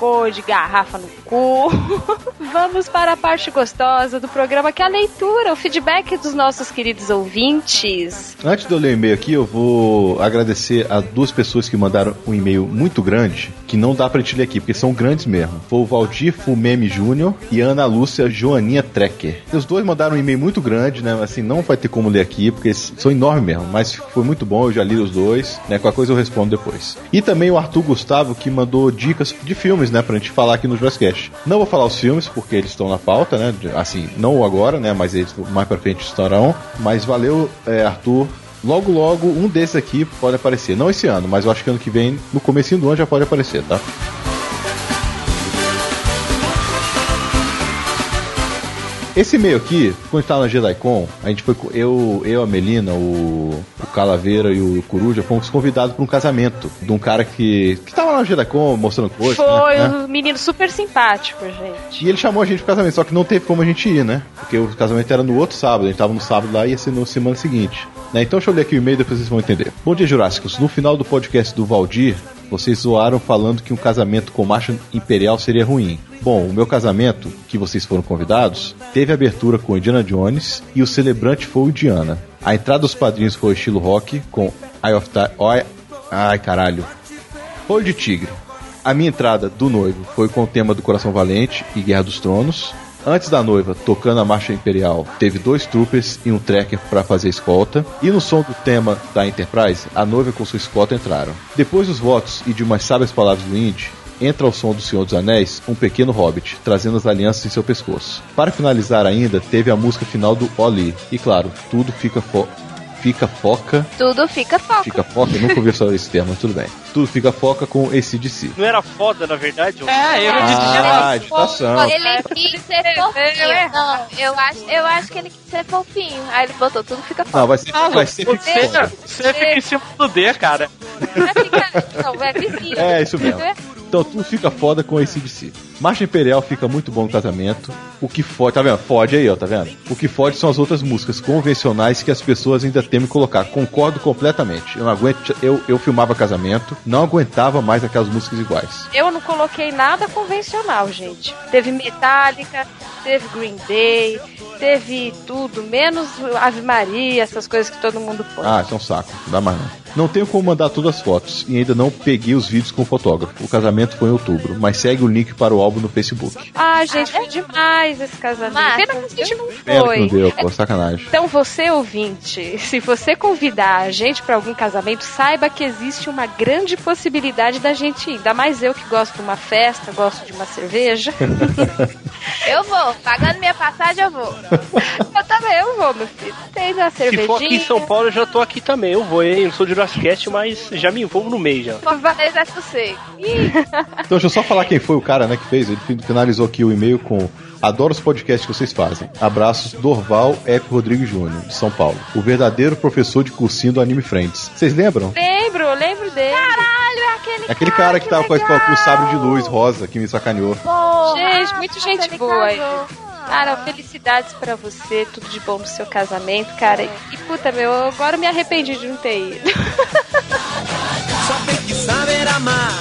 cocô, de garrafa no cu, vamos para a parte gostosa do programa, que é a leitura, o feedback dos nossos queridos ouvintes. Antes de eu ler o e-mail aqui, eu vou agradecer a duas pessoas que mandaram um e-mail muito grande, que não dá pra gente ler aqui, porque são grandes mesmo. Foi o Valdir Fumeme Júnior e Ana Lúcia Joaninha Trecker. Os dois mandaram um e-mail muito grande, né? Assim, não vai ter como ler aqui, porque são enormes mesmo, mas foi muito bom, eu já li os dois, né? Qualquer coisa eu respondo depois. E também o Arthur Gustavo, que mandou dicas de filmes, né? Pra gente falar aqui no Jurassic Não vou falar os filmes, porque eles estão na pauta, né? Assim, não agora, né? Mas eles mais pra frente estarão. Mas valeu, é, Arthur. Logo, logo, um desses aqui pode aparecer. Não esse ano, mas eu acho que ano que vem, no comecinho do ano, já pode aparecer, tá? Esse e-mail aqui, quando a gente tava na JediCon, a gente foi. Eu, eu a Melina, o, o Calaveira e o Coruja fomos convidados para um casamento de um cara que. que tava lá na JediCon mostrando coisas. Foi né, né? um menino super simpático, gente. E ele chamou a gente pro casamento, só que não teve como a gente ir, né? Porque o casamento era no outro sábado, a gente tava no sábado lá e ia ser na semana seguinte. Né? Então deixa eu ler aqui o e-mail depois vocês vão entender. Bom dia, Jurássicos. No final do podcast do Valdir, vocês zoaram falando que um casamento com marcha imperial seria ruim. Bom, o meu casamento, que vocês foram convidados, teve abertura com Indiana Jones e o celebrante foi o Indiana. A entrada dos padrinhos foi estilo rock, com Eye of Ti- Oi- Ai, caralho. Olho de Tigre. A minha entrada do noivo foi com o tema do Coração Valente e Guerra dos Tronos. Antes da noiva, tocando a marcha imperial, teve dois troopers e um tracker para fazer escolta. E no som do tema da Enterprise, a noiva com sua escolta entraram. Depois dos votos e de umas sábias palavras do Indy, entra ao som do Senhor dos Anéis um pequeno hobbit, trazendo as alianças em seu pescoço. Para finalizar ainda, teve a música final do Oli. E claro, tudo fica fo fica foca Tudo fica foco. Fica foca, eu nunca ouvi só esse termo, mas tudo bem. Tudo fica foca com ACDC. Não era foda, na verdade? É, eu Ah, agitação. Ele quis ser fofinho. Não, eu acho, eu acho que ele quis ser fofinho. Aí ele botou tudo fica foco. Não, vai ser, vai ser Você, você fica em cima do D, cara. Não, é vizinho. É, isso mesmo. Então tudo fica foda com ACDC. Marcha Imperial fica muito bom no casamento. O que fode, tá vendo? Fode aí, ó, tá vendo? O que fode são as outras músicas convencionais que as pessoas ainda temem colocar. Concordo completamente. Eu não aguento, eu, eu filmava casamento, não aguentava mais aquelas músicas iguais. Eu não coloquei nada convencional, gente. Teve Metallica, teve Green Day, teve tudo, menos Ave Maria, essas coisas que todo mundo põe. Ah, isso é um saco. Não dá mais não. Não tenho como mandar todas as fotos e ainda não peguei os vídeos com o fotógrafo. O casamento foi em outubro, mas segue o link para o álbum no Facebook. Ah, gente, foi demais esse casamento. Massa, Pena que a gente não Pena que foi. não deu, pô, sacanagem. Então, você ouvinte, se você convidar a gente para algum casamento, saiba que existe uma grande possibilidade da gente ir. Ainda mais eu que gosto de uma festa, gosto de uma cerveja. Eu vou. Pagando minha passagem, eu vou. eu também, eu vou, meu filho. Tem uma Se cervejinha. for aqui em São Paulo, eu já tô aqui também. Eu vou, hein? Eu sou de Jurassic Cast, mas já me envolvo no meio já. É. Então deixa eu só falar quem foi o cara, né, que fez. Ele fin- finalizou aqui o e-mail com Adoro os podcasts que vocês fazem. Abraços, Dorval F. Rodrigues Júnior, de São Paulo. O verdadeiro professor de cursinho do Anime Friends. Vocês lembram? Lembro, lembro dele. Caralho, é aquele É Aquele cara que tava com, a, com o sabre de luz rosa que me sacaneou. Gente, muito gente boa. casou. Cara, felicidades pra você, tudo de bom no seu casamento, cara. E puta, meu, agora eu me arrependi de não ter ido. Só tem que saber amar.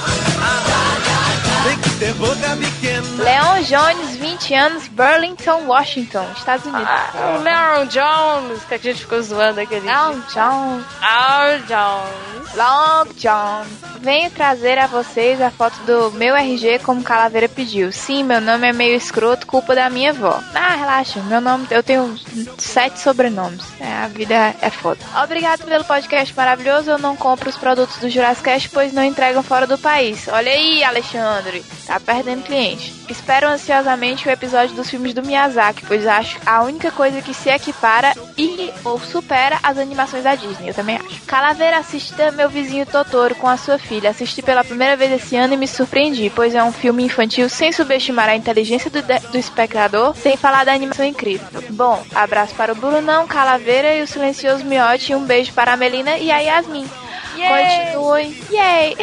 Tem que ter boca pequena. Leon Jones, 20 anos, Burlington, Washington, Estados Unidos. Ah, o Leon Jones, que a gente ficou zoando aquele Leon dia. Jones. Leon Jones. Long John. Venho trazer a vocês a foto do meu RG como Calaveira pediu. Sim, meu nome é meio escroto, culpa da minha avó. Ah, relaxa, meu nome, eu tenho sete sobrenomes. É, a vida é foda. Obrigado pelo podcast maravilhoso. Eu não compro os produtos do Jurassic pois não entregam fora do país. Olha aí, Alexandre. Tá perdendo cliente. Espero ansiosamente o episódio dos filmes do Miyazaki, pois acho a única coisa que se equipara e ou supera as animações da Disney. Eu também acho. Calaveira assista meu vizinho Totoro com a sua filha. Assisti pela primeira vez esse ano e me surpreendi, pois é um filme infantil sem subestimar a inteligência do, do espectador, sem falar da animação incrível. Bom, abraço para o Brunão, Calaveira e o silencioso Miote e um beijo para a Melina e a Yasmin. Continuem. Yay!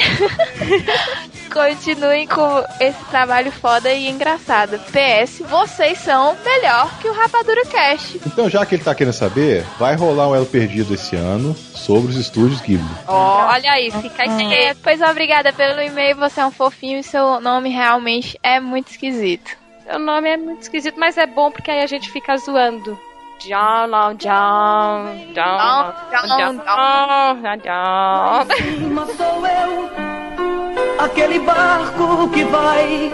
Continuem com esse trabalho foda e engraçado. PS, vocês são melhor que o Rapadura Cast. Então, já que ele tá querendo saber, vai rolar um Elo Perdido esse ano sobre os estúdios Ghibli. Ó, olha aí, fica aí. É, pois obrigada pelo e-mail, você é um fofinho e seu nome realmente é muito esquisito. Seu nome é muito esquisito, mas é bom porque aí a gente fica zoando. John, Long John, John, John, John, John, John. Mas sou eu, aquele barco que vai.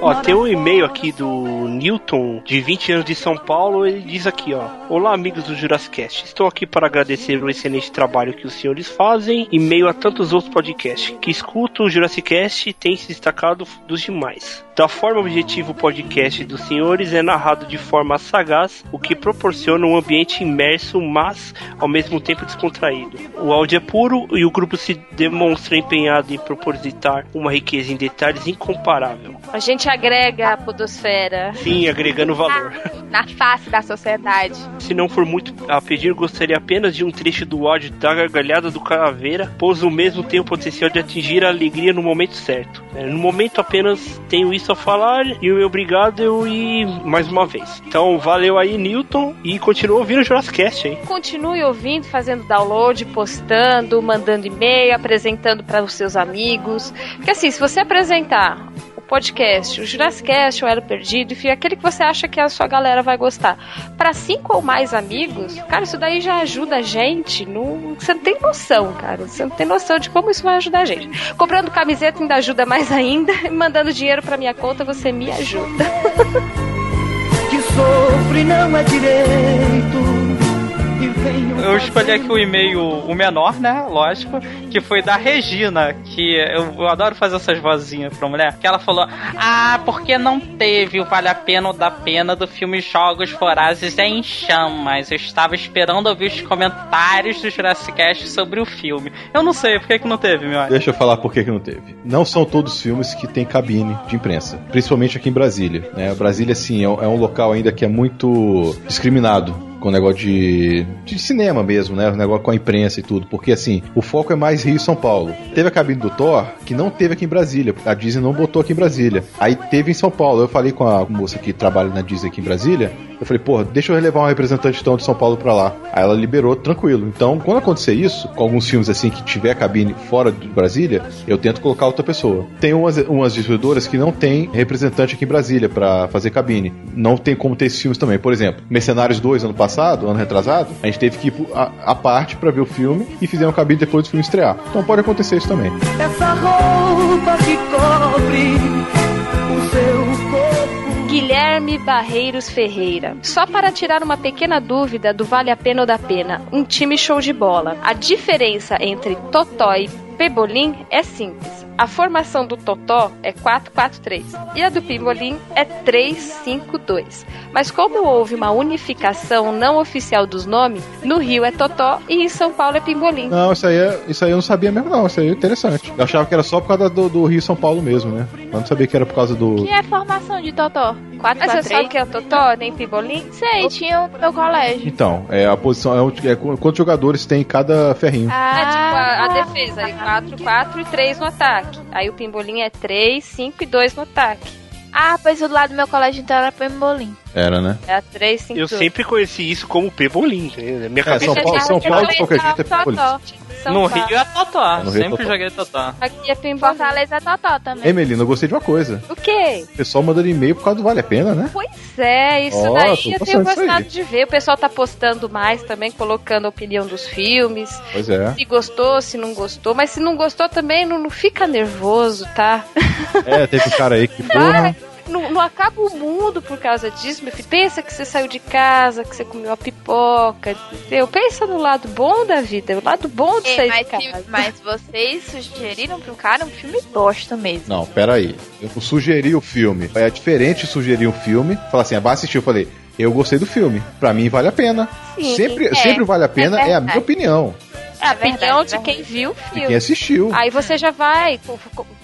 Ó, tem um e-mail aqui do Newton, de 20 anos de São Paulo. Ele diz aqui, ó: Olá, amigos do Jurassic Cast. Estou aqui para agradecer o excelente trabalho que os senhores fazem em meio a tantos outros podcasts. Que escuto o Jurassic Cast e tem se destacado dos demais. Da forma objetiva, o podcast dos senhores é narrado de forma sagaz, o que proporciona um ambiente imerso, mas ao mesmo tempo descontraído. O áudio é puro e o grupo se demonstra empenhado em propositar uma riqueza em detalhes incomparável. A gente agrega a podosfera. Sim, agregando valor. Na face da sociedade. Se não for muito a pedir, gostaria apenas de um trecho do áudio da gargalhada do Caveira, pois o mesmo tem o potencial de atingir a alegria no momento certo. É, No momento apenas tenho isso a falar e o meu obrigado e mais uma vez. Então valeu aí, Newton, e continua ouvindo o Jurassic Cast aí. Continue ouvindo, fazendo download, postando, mandando e-mail, apresentando para os seus amigos. Porque assim, se você apresentar podcast, o Jurassic Cast, o Elo Perdido, enfim, aquele que você acha que a sua galera vai gostar, para cinco ou mais amigos, cara, isso daí já ajuda a gente. No... Você não tem noção, cara. Você não tem noção de como isso vai ajudar a gente. Comprando camiseta ainda ajuda mais ainda. E mandando dinheiro para minha conta, você me ajuda. Que sofre não é direito. Eu escolhi aqui o e-mail, o menor, né? Lógico, que foi da Regina, que eu, eu adoro fazer essas vozinhas pra mulher. Que ela falou: Ah, porque não teve o Vale a Pena ou da Pena do filme Jogos Vorazes em Chamas? Eu estava esperando ouvir os comentários do Jurassic Cast sobre o filme. Eu não sei, por que, que não teve, meu Deixa eu falar por que, que não teve. Não são todos filmes que tem cabine de imprensa, principalmente aqui em Brasília. Né? Brasília, assim, é um, é um local ainda que é muito discriminado com o negócio de, de cinema mesmo, né? O negócio com a imprensa e tudo. Porque, assim, o foco é mais Rio e São Paulo. Teve a cabine do Thor, que não teve aqui em Brasília. A Disney não botou aqui em Brasília. Aí teve em São Paulo. Eu falei com a moça que trabalha na Disney aqui em Brasília. Eu falei, porra, deixa eu levar um representante então de São Paulo pra lá. Aí ela liberou tranquilo. Então, quando acontecer isso, com alguns filmes assim que tiver cabine fora de Brasília, eu tento colocar outra pessoa. Tem umas, umas distribuidoras que não tem representante aqui em Brasília pra fazer cabine. Não tem como ter esses filmes também. Por exemplo, Mercenários 2 ano passado, ano retrasado, a gente teve que ir a, a parte pra ver o filme e fizeram cabine depois do filme estrear. Então pode acontecer isso também. essa roupa que cobre o seu corpo. Guilherme Barreiros Ferreira. Só para tirar uma pequena dúvida do vale a pena ou da pena, um time show de bola. A diferença entre Totó e Pebolim é simples. A formação do Totó é 4-4-3 e a do Pimbolim é 3-5-2. Mas como houve uma unificação não oficial dos nomes, no Rio é Totó e em São Paulo é Pimbolim. Não, isso aí, é, isso aí eu não sabia mesmo, não. Isso aí é interessante. Eu achava que era só por causa do, do Rio e São Paulo mesmo, né? Eu não sabia que era por causa do. Que é formação de Totó? 4 Mas você sabe o que é Totó, nem Pimbolim? Sei, tinha no meu colégio. Então, é a posição. É, o- é qu- quantos jogadores tem em cada ferrinho. É tipo a, a defesa, aí 4, 4 e 3 no ataque. Aí o Pimbolim é 3, 5 e 2 no ataque. Ah, pois o do lado do meu colégio então era Pembolim. Era, né? É a 3, 5, Eu 2. sempre conheci isso como Pebolim. minha É, cabeça São Paulo, São Paulo de qualquer jeito é Totó. São No Paulo. Rio é Totó. No Rio é Sempre Totó. joguei Totó. Aqui é Pimbolim. Fortaleza é Totó também. Ei, Melina, eu gostei de uma coisa. O quê? O pessoal mandando e-mail por causa do Vale a Pena, né? Pois é, isso Ó, daí eu tenho gostado de ver. O pessoal tá postando mais também, colocando a opinião dos filmes. Pois é. Se gostou, se não gostou. Mas se não gostou também, não, não fica nervoso, tá? É, teve um cara aí que, porra. Não, não acaba o mundo por causa disso, meu filho. Pensa que você saiu de casa, que você comeu uma pipoca, entendeu? Pensa no lado bom da vida, o lado bom de Ei, sair mas, de se- casa. mas vocês sugeriram pro cara um filme bosta mesmo. Não, peraí. Eu sugeri o filme. É diferente sugerir um filme. Falar assim, ah, vai assistir. Eu falei, eu gostei do filme. Pra mim vale a pena. Sim, sempre, é. sempre vale a pena, é, a verdade. minha opinião. É a verdade, opinião de é quem viu o De filme. quem assistiu. Aí você já vai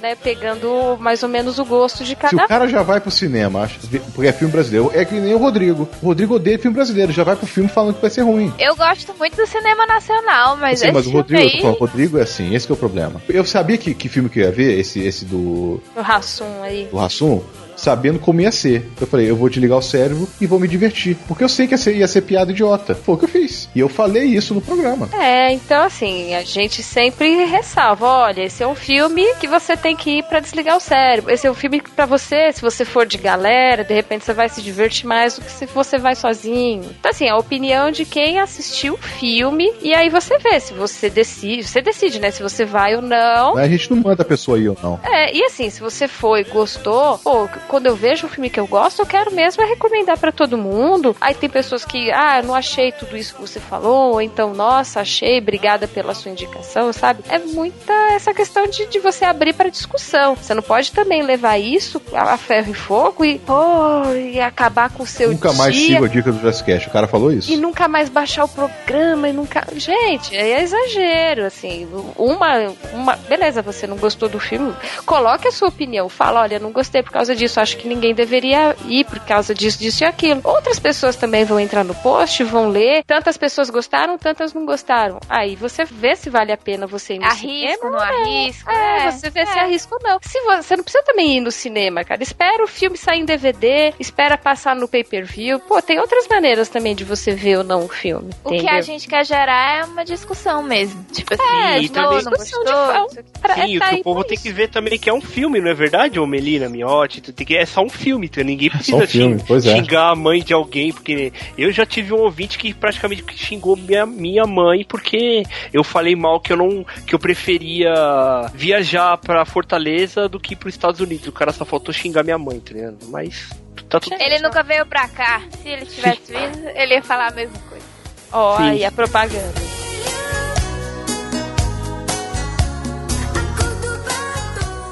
né, pegando mais ou menos o gosto de Se cada o cara já vai pro cinema, acha- porque é filme brasileiro, é que nem o Rodrigo. O Rodrigo odeia filme brasileiro, já vai pro filme falando que vai ser ruim. Eu gosto muito do cinema nacional, mas Sim, esse mas o Rodrigo, eu tô aí... falando, o Rodrigo é assim, esse que é o problema. Eu sabia que, que filme que eu ia ver, esse, esse do, O Rassum aí. do Rassum, sabendo como ia ser. Eu falei, eu vou desligar o cérebro e vou me divertir. Porque eu sei que ia ser, ia ser piada idiota. Foi o que eu fiz. E eu falei isso no programa. É, então assim, a gente sempre ressalva, olha, esse é um filme que você tem que ir pra desligar o cérebro. Esse é um filme pra você, se você for de galera, de repente você vai se divertir mais do que se você vai sozinho. Então assim, a opinião de quem assistiu o filme e aí você vê se você decide, você decide, né, se você vai ou não. A gente não manda a pessoa ir ou não. É, e assim, se você foi e gostou, pô, quando eu vejo um filme que eu gosto, eu quero mesmo é recomendar pra todo mundo. Aí tem pessoas que, ah, não achei tudo isso que você falou, ou então, nossa, achei, obrigada pela sua indicação, sabe? É muita essa questão de, de você abrir pra discussão. Você não pode também levar isso a ferro e fogo e, oh, e acabar com o seu Nunca mais dia. sigo a dica do Jurassic Cast. O cara falou isso. E nunca mais baixar o programa e nunca. Gente, é exagero, assim. Uma, uma. Beleza, você não gostou do filme? Coloque a sua opinião. Fala, olha, não gostei por causa disso. Acho que ninguém deveria ir por causa disso, disso e aquilo. Outras pessoas também vão entrar no post, vão ler. Tantas pessoas gostaram, tantas não gostaram. Aí você vê se vale a pena você ir no Arrisco, cinema. não ou arrisco, É, é, você vê se é. arrisca ou não. Se você, você não precisa também ir no cinema, cara. Espera o filme sair em DVD, espera passar no pay-per-view. Pô, tem outras maneiras também de você ver ou não o filme. O que entendeu? a gente quer gerar é uma discussão mesmo. Tipo assim, É, e gostou, também- não de gostou. fã- não o quê. pra- Sim, é, o tá que o povo tem que ver também que é um filme, não é verdade, ô Melina, Miotti? Tu tem que- É só um filme, então ninguém precisa um filme, xing- pois é. xingar a mãe de alguém, porque eu já tive um ouvinte que praticamente xingou minha, minha mãe porque eu falei mal que eu não que eu preferia viajar pra Fortaleza do que pros Estados Unidos. O cara só faltou xingar minha mãe, tá ligado? Mas tá tudo Ele nunca veio pra cá. Se ele tivesse vindo, ele ia falar a mesma coisa. Ó, Sim. aí a propaganda.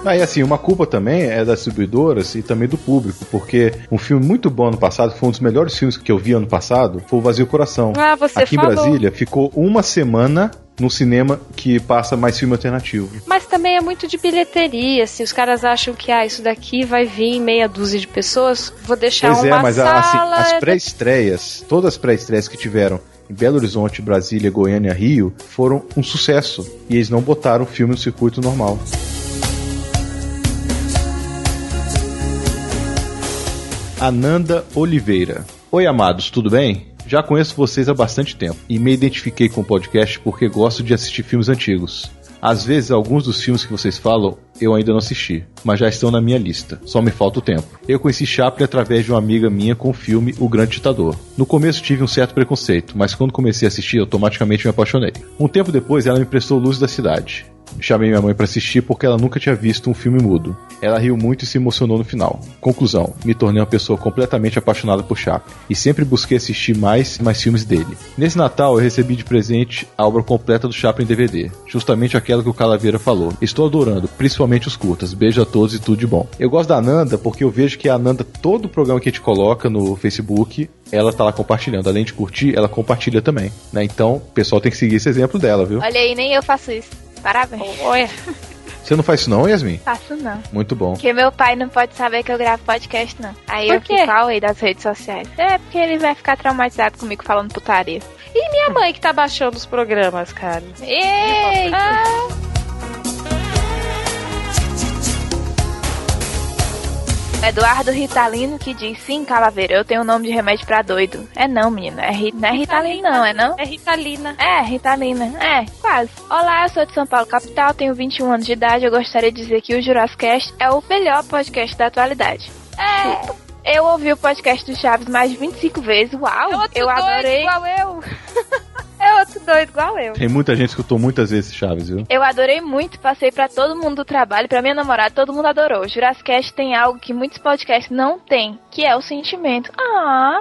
Aí, assim, uma culpa também é das distribuidoras e também do público, porque um filme muito bom ano passado, foi um dos melhores filmes que eu vi ano passado, foi o Vazio Coração. Ah, você Aqui falou. em Brasília, ficou uma semana no cinema que passa mais filme alternativo. Mas também é muito de bilheteria, assim, os caras acham que ah, isso daqui vai vir meia dúzia de pessoas, vou deixar pois é, uma mas a- assim, sala. as é- pré-estreias, todas as pré-estreias que tiveram em Belo Horizonte, Brasília, Goiânia, Rio, foram um sucesso. E eles não botaram o filme no circuito normal. Ananda Oliveira. Oi, amados, tudo bem? Já conheço vocês há bastante tempo e me identifiquei com o podcast porque gosto de assistir filmes antigos. Às vezes, alguns dos filmes que vocês falam eu ainda não assisti, mas já estão na minha lista. Só me falta o tempo. Eu conheci Chaplin através de uma amiga minha com o filme O Grande Ditador. No começo tive um certo preconceito, mas quando comecei a assistir, automaticamente me apaixonei. Um tempo depois, ela me prestou Luz da Cidade. Chamei minha mãe para assistir porque ela nunca tinha visto um filme mudo. Ela riu muito e se emocionou no final. Conclusão: me tornei uma pessoa completamente apaixonada por Chaplin e sempre busquei assistir mais e mais filmes dele. Nesse Natal eu recebi de presente a obra completa do Chaplin em DVD, justamente aquela que o Calaveira falou. Estou adorando, principalmente os curtas. Beijo a todos e tudo de bom. Eu gosto da Ananda porque eu vejo que a Ananda, todo o programa que a gente coloca no Facebook, ela tá lá compartilhando. Além de curtir, ela compartilha também. Né? Então, o pessoal tem que seguir esse exemplo dela, viu? Olha aí, nem eu faço isso. Parabéns. Olha. Você não faz isso não, Yasmin? Faço não. Muito bom. Porque meu pai não pode saber que eu gravo podcast, não. Aí Por eu quê? fico away das redes sociais. É, porque ele vai ficar traumatizado comigo falando putaria. E minha mãe que tá baixando os programas, cara? Eita! Ah, Eduardo Ritalino que diz: Sim, Calaveira, eu tenho o nome de remédio pra doido. É não, menino. É, ri- não é Ritalino, não, é não? é Ritalina. É, Ritalina. É, quase. Olá, eu sou de São Paulo, capital, tenho 21 anos de idade. Eu gostaria de dizer que o Jurassic Cast é o melhor podcast da atualidade. É. Eu ouvi o podcast do Chaves mais de 25 vezes. Uau! Eu doido adorei. igual eu. outro doido igual eu. Tem muita gente que escutou muitas vezes Chaves, viu? Eu adorei muito, passei pra todo mundo do trabalho, pra minha namorada, todo mundo adorou. O Jurassic Cast tem algo que muitos podcasts não têm, que é o sentimento. Ah,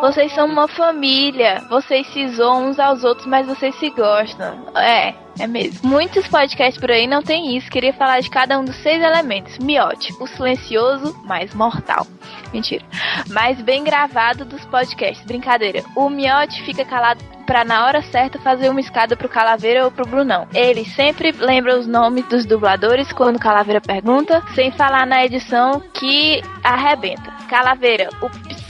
vocês são uma família, vocês se zoam uns aos outros, mas vocês se gostam. É, é mesmo. Muitos podcasts por aí não tem isso. Queria falar de cada um dos seis elementos. Miote, o silencioso, mais mortal. Mentira. Mais bem gravado dos podcasts. Brincadeira. O Miote fica calado pra na hora certa fazer uma escada pro Calaveira ou pro Brunão. Ele sempre lembra os nomes dos dubladores quando Calaveira pergunta, sem falar na edição que arrebenta. Calaveira, o ps-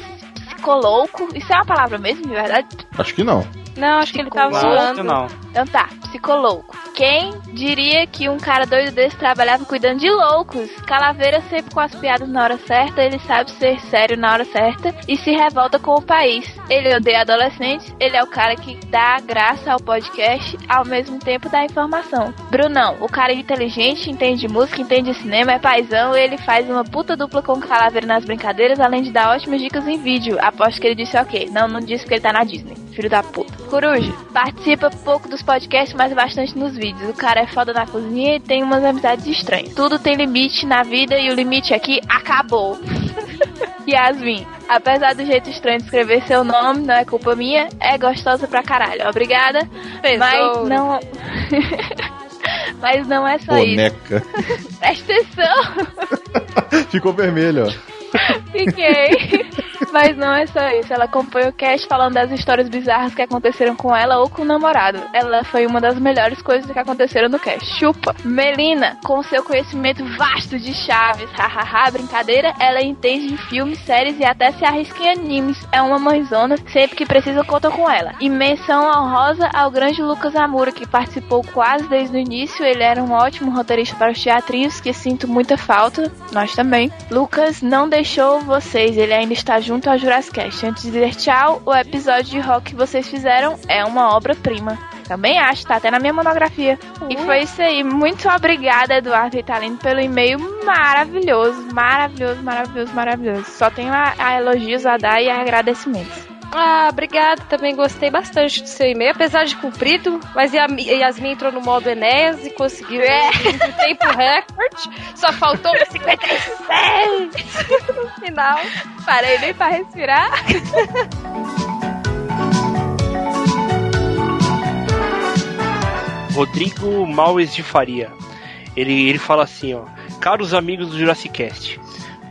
psicolouco. Isso é uma palavra mesmo, de verdade? Acho que não. Não, acho que ele tava Psicólogo. zoando. Não. Então tá, psicolouco. Quem diria que um cara doido desse trabalhava cuidando de loucos? Calaveira sempre com as piadas na hora certa, ele sabe ser sério na hora certa e se revolta com o país. Ele odeia adolescentes, ele é o cara que dá graça ao podcast, ao mesmo tempo dá informação. Brunão, o cara inteligente, entende de música, entende de cinema, é paizão, ele faz uma puta dupla com o Calaveira nas brincadeiras, além de dar ótimas dicas em vídeo. Aposto que ele disse ok. Não, não disse porque ele tá na Disney. Filho da puta. Coruja, participa pouco dos podcasts, mas bastante nos vídeos. O cara é foda na cozinha e tem umas amizades estranhas. Tudo tem limite na vida e o limite aqui acabou. Yasmin, apesar do jeito estranho de escrever seu nome, não é culpa minha, é gostosa pra caralho. Obrigada. Mas não. Mas não é só isso. Boneca. Presta atenção. Ficou vermelho, ó. Fiquei. Mas não é só isso. Ela acompanha o cast falando das histórias bizarras que aconteceram com ela ou com o namorado. Ela foi uma das melhores coisas que aconteceram no cast. Chupa. Melina, com seu conhecimento vasto de chaves, hahaha, brincadeira, ela entende de filmes, séries e até se arrisca em animes. É uma mãezona, sempre que precisa conta com ela. E menção honrosa ao grande Lucas Amura, que participou quase desde o início. Ele era um ótimo roteirista para os teatrinhos, que sinto muita falta. Nós também. Lucas não deixou vocês, ele ainda está junto ao Jurassic Cast. Antes de dizer tchau, o episódio de rock que vocês fizeram é uma obra-prima. Também acho, tá até na minha monografia. E foi isso aí. Muito obrigada, Eduardo Italino, pelo e-mail maravilhoso, maravilhoso, maravilhoso, maravilhoso. Só tenho a, a elogios a dar e agradecimentos. Ah, obrigada. Também gostei bastante do seu e-mail, apesar de comprido. Mas Yasmin entrou no modo Enéas e conseguiu É. o tempo recorde. Só faltou 56 no final. Parei nem pra respirar. Rodrigo Maues de Faria. Ele, ele fala assim, ó. Caros amigos do Jurassic Cast.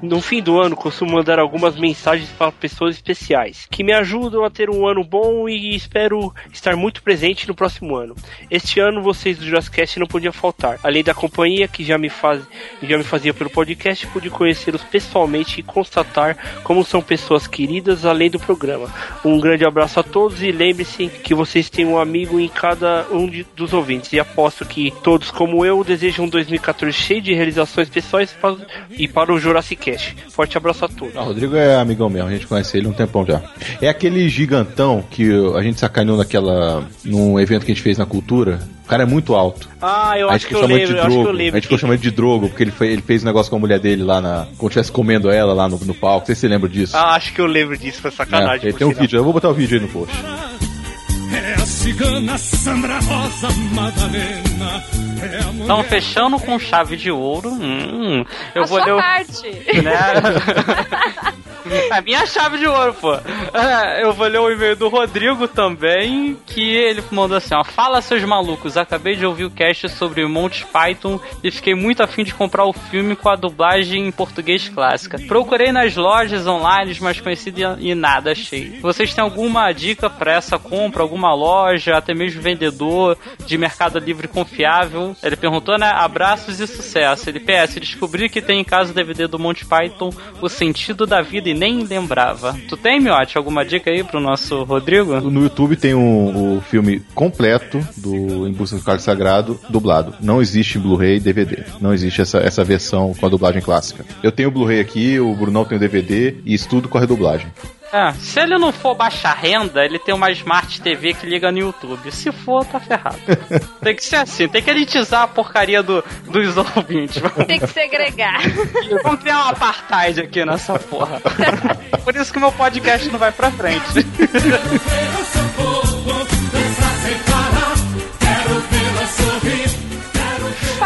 No fim do ano, costumo mandar algumas mensagens para pessoas especiais que me ajudam a ter um ano bom e espero estar muito presente no próximo ano. Este ano, vocês do Jurassic não podiam faltar. Além da companhia que já me, faz, já me fazia pelo podcast, pude conhecê-los pessoalmente e constatar como são pessoas queridas além do programa. Um grande abraço a todos e lembre-se que vocês têm um amigo em cada um de- dos ouvintes. E aposto que todos, como eu, desejam um 2014 cheio de realizações pessoais para- e para o Jurassic Cast. Forte abraço a todos. Ah, o Rodrigo é amigão mesmo, a gente conhece ele há um tempão já. É aquele gigantão que a gente sacaneou naquela. num evento que a gente fez na cultura. O cara é muito alto. Ah, eu acho que eu lembro, de eu acho que eu lembro. A gente ficou chamando de Drogo, porque ele, foi- ele fez um negócio com a mulher dele lá na. Quando estivesse comendo ela lá no, no palco. Não sei se você lembra disso. Ah, acho que eu lembro disso, foi É, sacanagem. por tem um sinal. vídeo, eu vou botar o vídeo aí no post. É a cigana Sandra Rosa Madalena. É. Então, fechando com chave de ouro, hum, eu a vou sua ler o. parte. Né? A minha chave de ouro, pô. É, Eu vou ler o e-mail do Rodrigo também, que ele mandou assim, ó. Fala, seus malucos, acabei de ouvir o cast sobre Monty Python e fiquei muito afim de comprar o filme com a dublagem em português clássica. Procurei nas lojas online, mas conheci e nada achei. Vocês têm alguma dica pra essa compra? Alguma loja, até mesmo vendedor de Mercado Livre confiável? Ele perguntou, né? Abraços e sucesso. Ele PS, descobri que tem em casa o DVD do Monty Python, O Sentido da Vida, nem lembrava. Tu tem, Miotti, alguma dica aí pro nosso Rodrigo? No YouTube tem um, o filme completo do Em Busca do Cargo Sagrado, dublado. Não existe Blu-ray e DVD. Não existe essa, essa versão com a dublagem clássica. Eu tenho o Blu-ray aqui, o Brunão tem o DVD e isso tudo com a redublagem. É, se ele não for baixar renda, ele tem uma Smart TV que liga no YouTube. Se for, tá ferrado. tem que ser assim, tem que elitizar a porcaria do, dos ouvintes. Tem que segregar. Vamos criar um apartheid aqui nessa porra. Por isso que meu podcast não vai pra frente.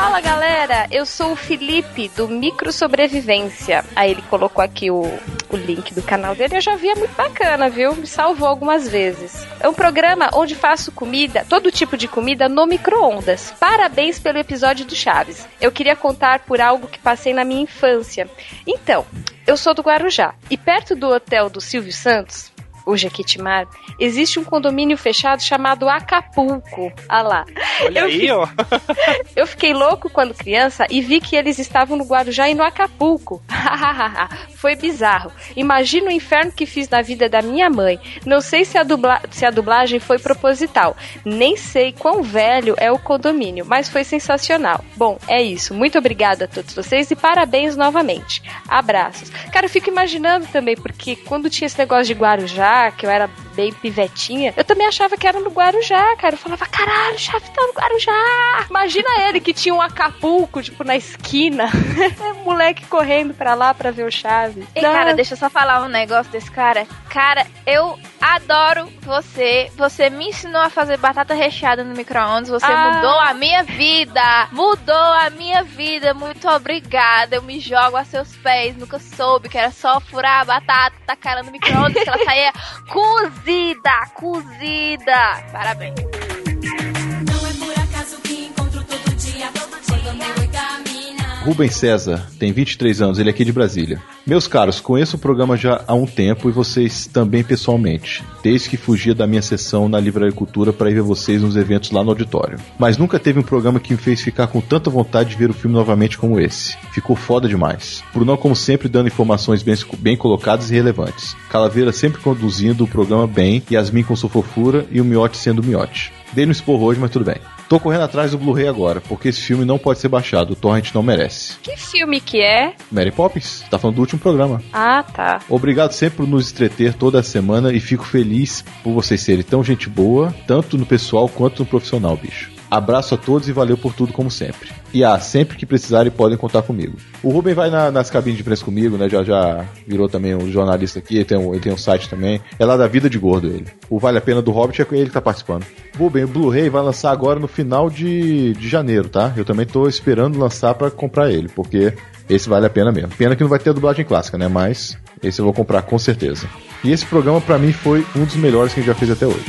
Fala galera, eu sou o Felipe do Micro Sobrevivência. Aí ele colocou aqui o, o link do canal dele, eu já vi, é muito bacana, viu? Me salvou algumas vezes. É um programa onde faço comida, todo tipo de comida no micro-ondas. Parabéns pelo episódio do Chaves. Eu queria contar por algo que passei na minha infância. Então, eu sou do Guarujá e perto do hotel do Silvio Santos, o Jequitimar, existe um condomínio fechado chamado Acapulco. Ah lá. Olha Eu aí, fi- ó. Eu fiquei louco quando criança e vi que eles estavam no Guarujá e no Acapulco. Foi bizarro. Imagina o inferno que fiz na vida da minha mãe. Não sei se a, dubla- se a dublagem foi proposital. Nem sei quão velho é o condomínio, mas foi sensacional. Bom, é isso. Muito obrigada a todos vocês e parabéns novamente. Abraços. Cara, eu fico imaginando também, porque quando tinha esse negócio de Guarujá, que eu era bem pivetinha, eu também achava que era no Guarujá, cara. Eu falava, caralho, o Chaves tá no Guarujá. Imagina ele que tinha um Acapulco, tipo, na esquina. Moleque correndo pra lá pra ver o Chaves. Ei, Não. cara, deixa eu só falar um negócio desse cara. Cara, eu adoro você. Você me ensinou a fazer batata recheada no micro-ondas. Você Ah. mudou a minha vida. Mudou a minha vida. Muito obrigada. Eu me jogo a seus pés. Nunca soube que era só furar a batata, tacar ela no micro-ondas, que ela saía cozida, cozida. Parabéns. Rubens César tem 23 anos, ele é aqui de Brasília. Meus caros, conheço o programa já há um tempo e vocês também pessoalmente, desde que fugia da minha sessão na Livraria Cultura para ir ver vocês nos eventos lá no auditório. Mas nunca teve um programa que me fez ficar com tanta vontade de ver o filme novamente como esse. Ficou foda demais. Brunão, como sempre, dando informações bem, bem colocadas e relevantes. Calaveira sempre conduzindo o programa bem, Yasmin com sua fofura e o Miote sendo o Miote. Dei no esporro hoje, mas tudo bem. Tô correndo atrás do Blu-ray agora, porque esse filme não pode ser baixado, o Torrent não merece. Que filme que é? Mary Poppins, tá falando do último programa. Ah, tá. Obrigado sempre por nos entreter toda a semana e fico feliz por vocês serem tão gente boa, tanto no pessoal quanto no profissional, bicho. Abraço a todos e valeu por tudo como sempre. E ah, sempre que precisarem podem contar comigo. O Ruben vai na- nas cabines de imprensa comigo, né? Já, já virou também um jornalista aqui, ele tem, um, ele tem um site também. É lá da Vida de Gordo ele. O Vale a Pena do Hobbit é ele que tá participando. Ruben, o Blu-ray vai lançar agora no final de, de janeiro, tá? Eu também tô esperando lançar pra comprar ele, porque esse vale a pena mesmo. Pena que não vai ter a dublagem clássica, né? Mas esse eu vou comprar com certeza. E esse programa pra mim foi um dos melhores que a gente já fez até hoje.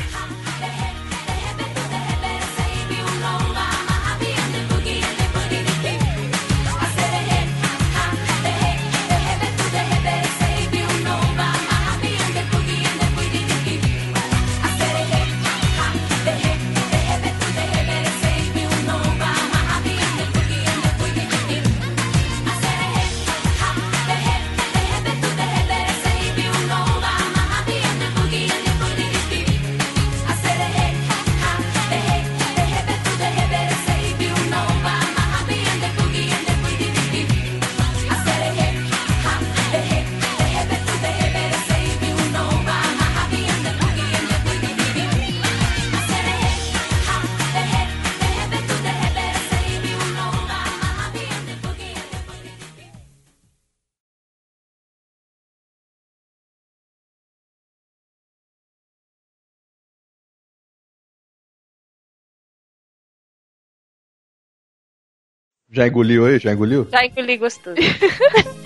Já engoliu aí? Já engoliu? Já engoli gostoso.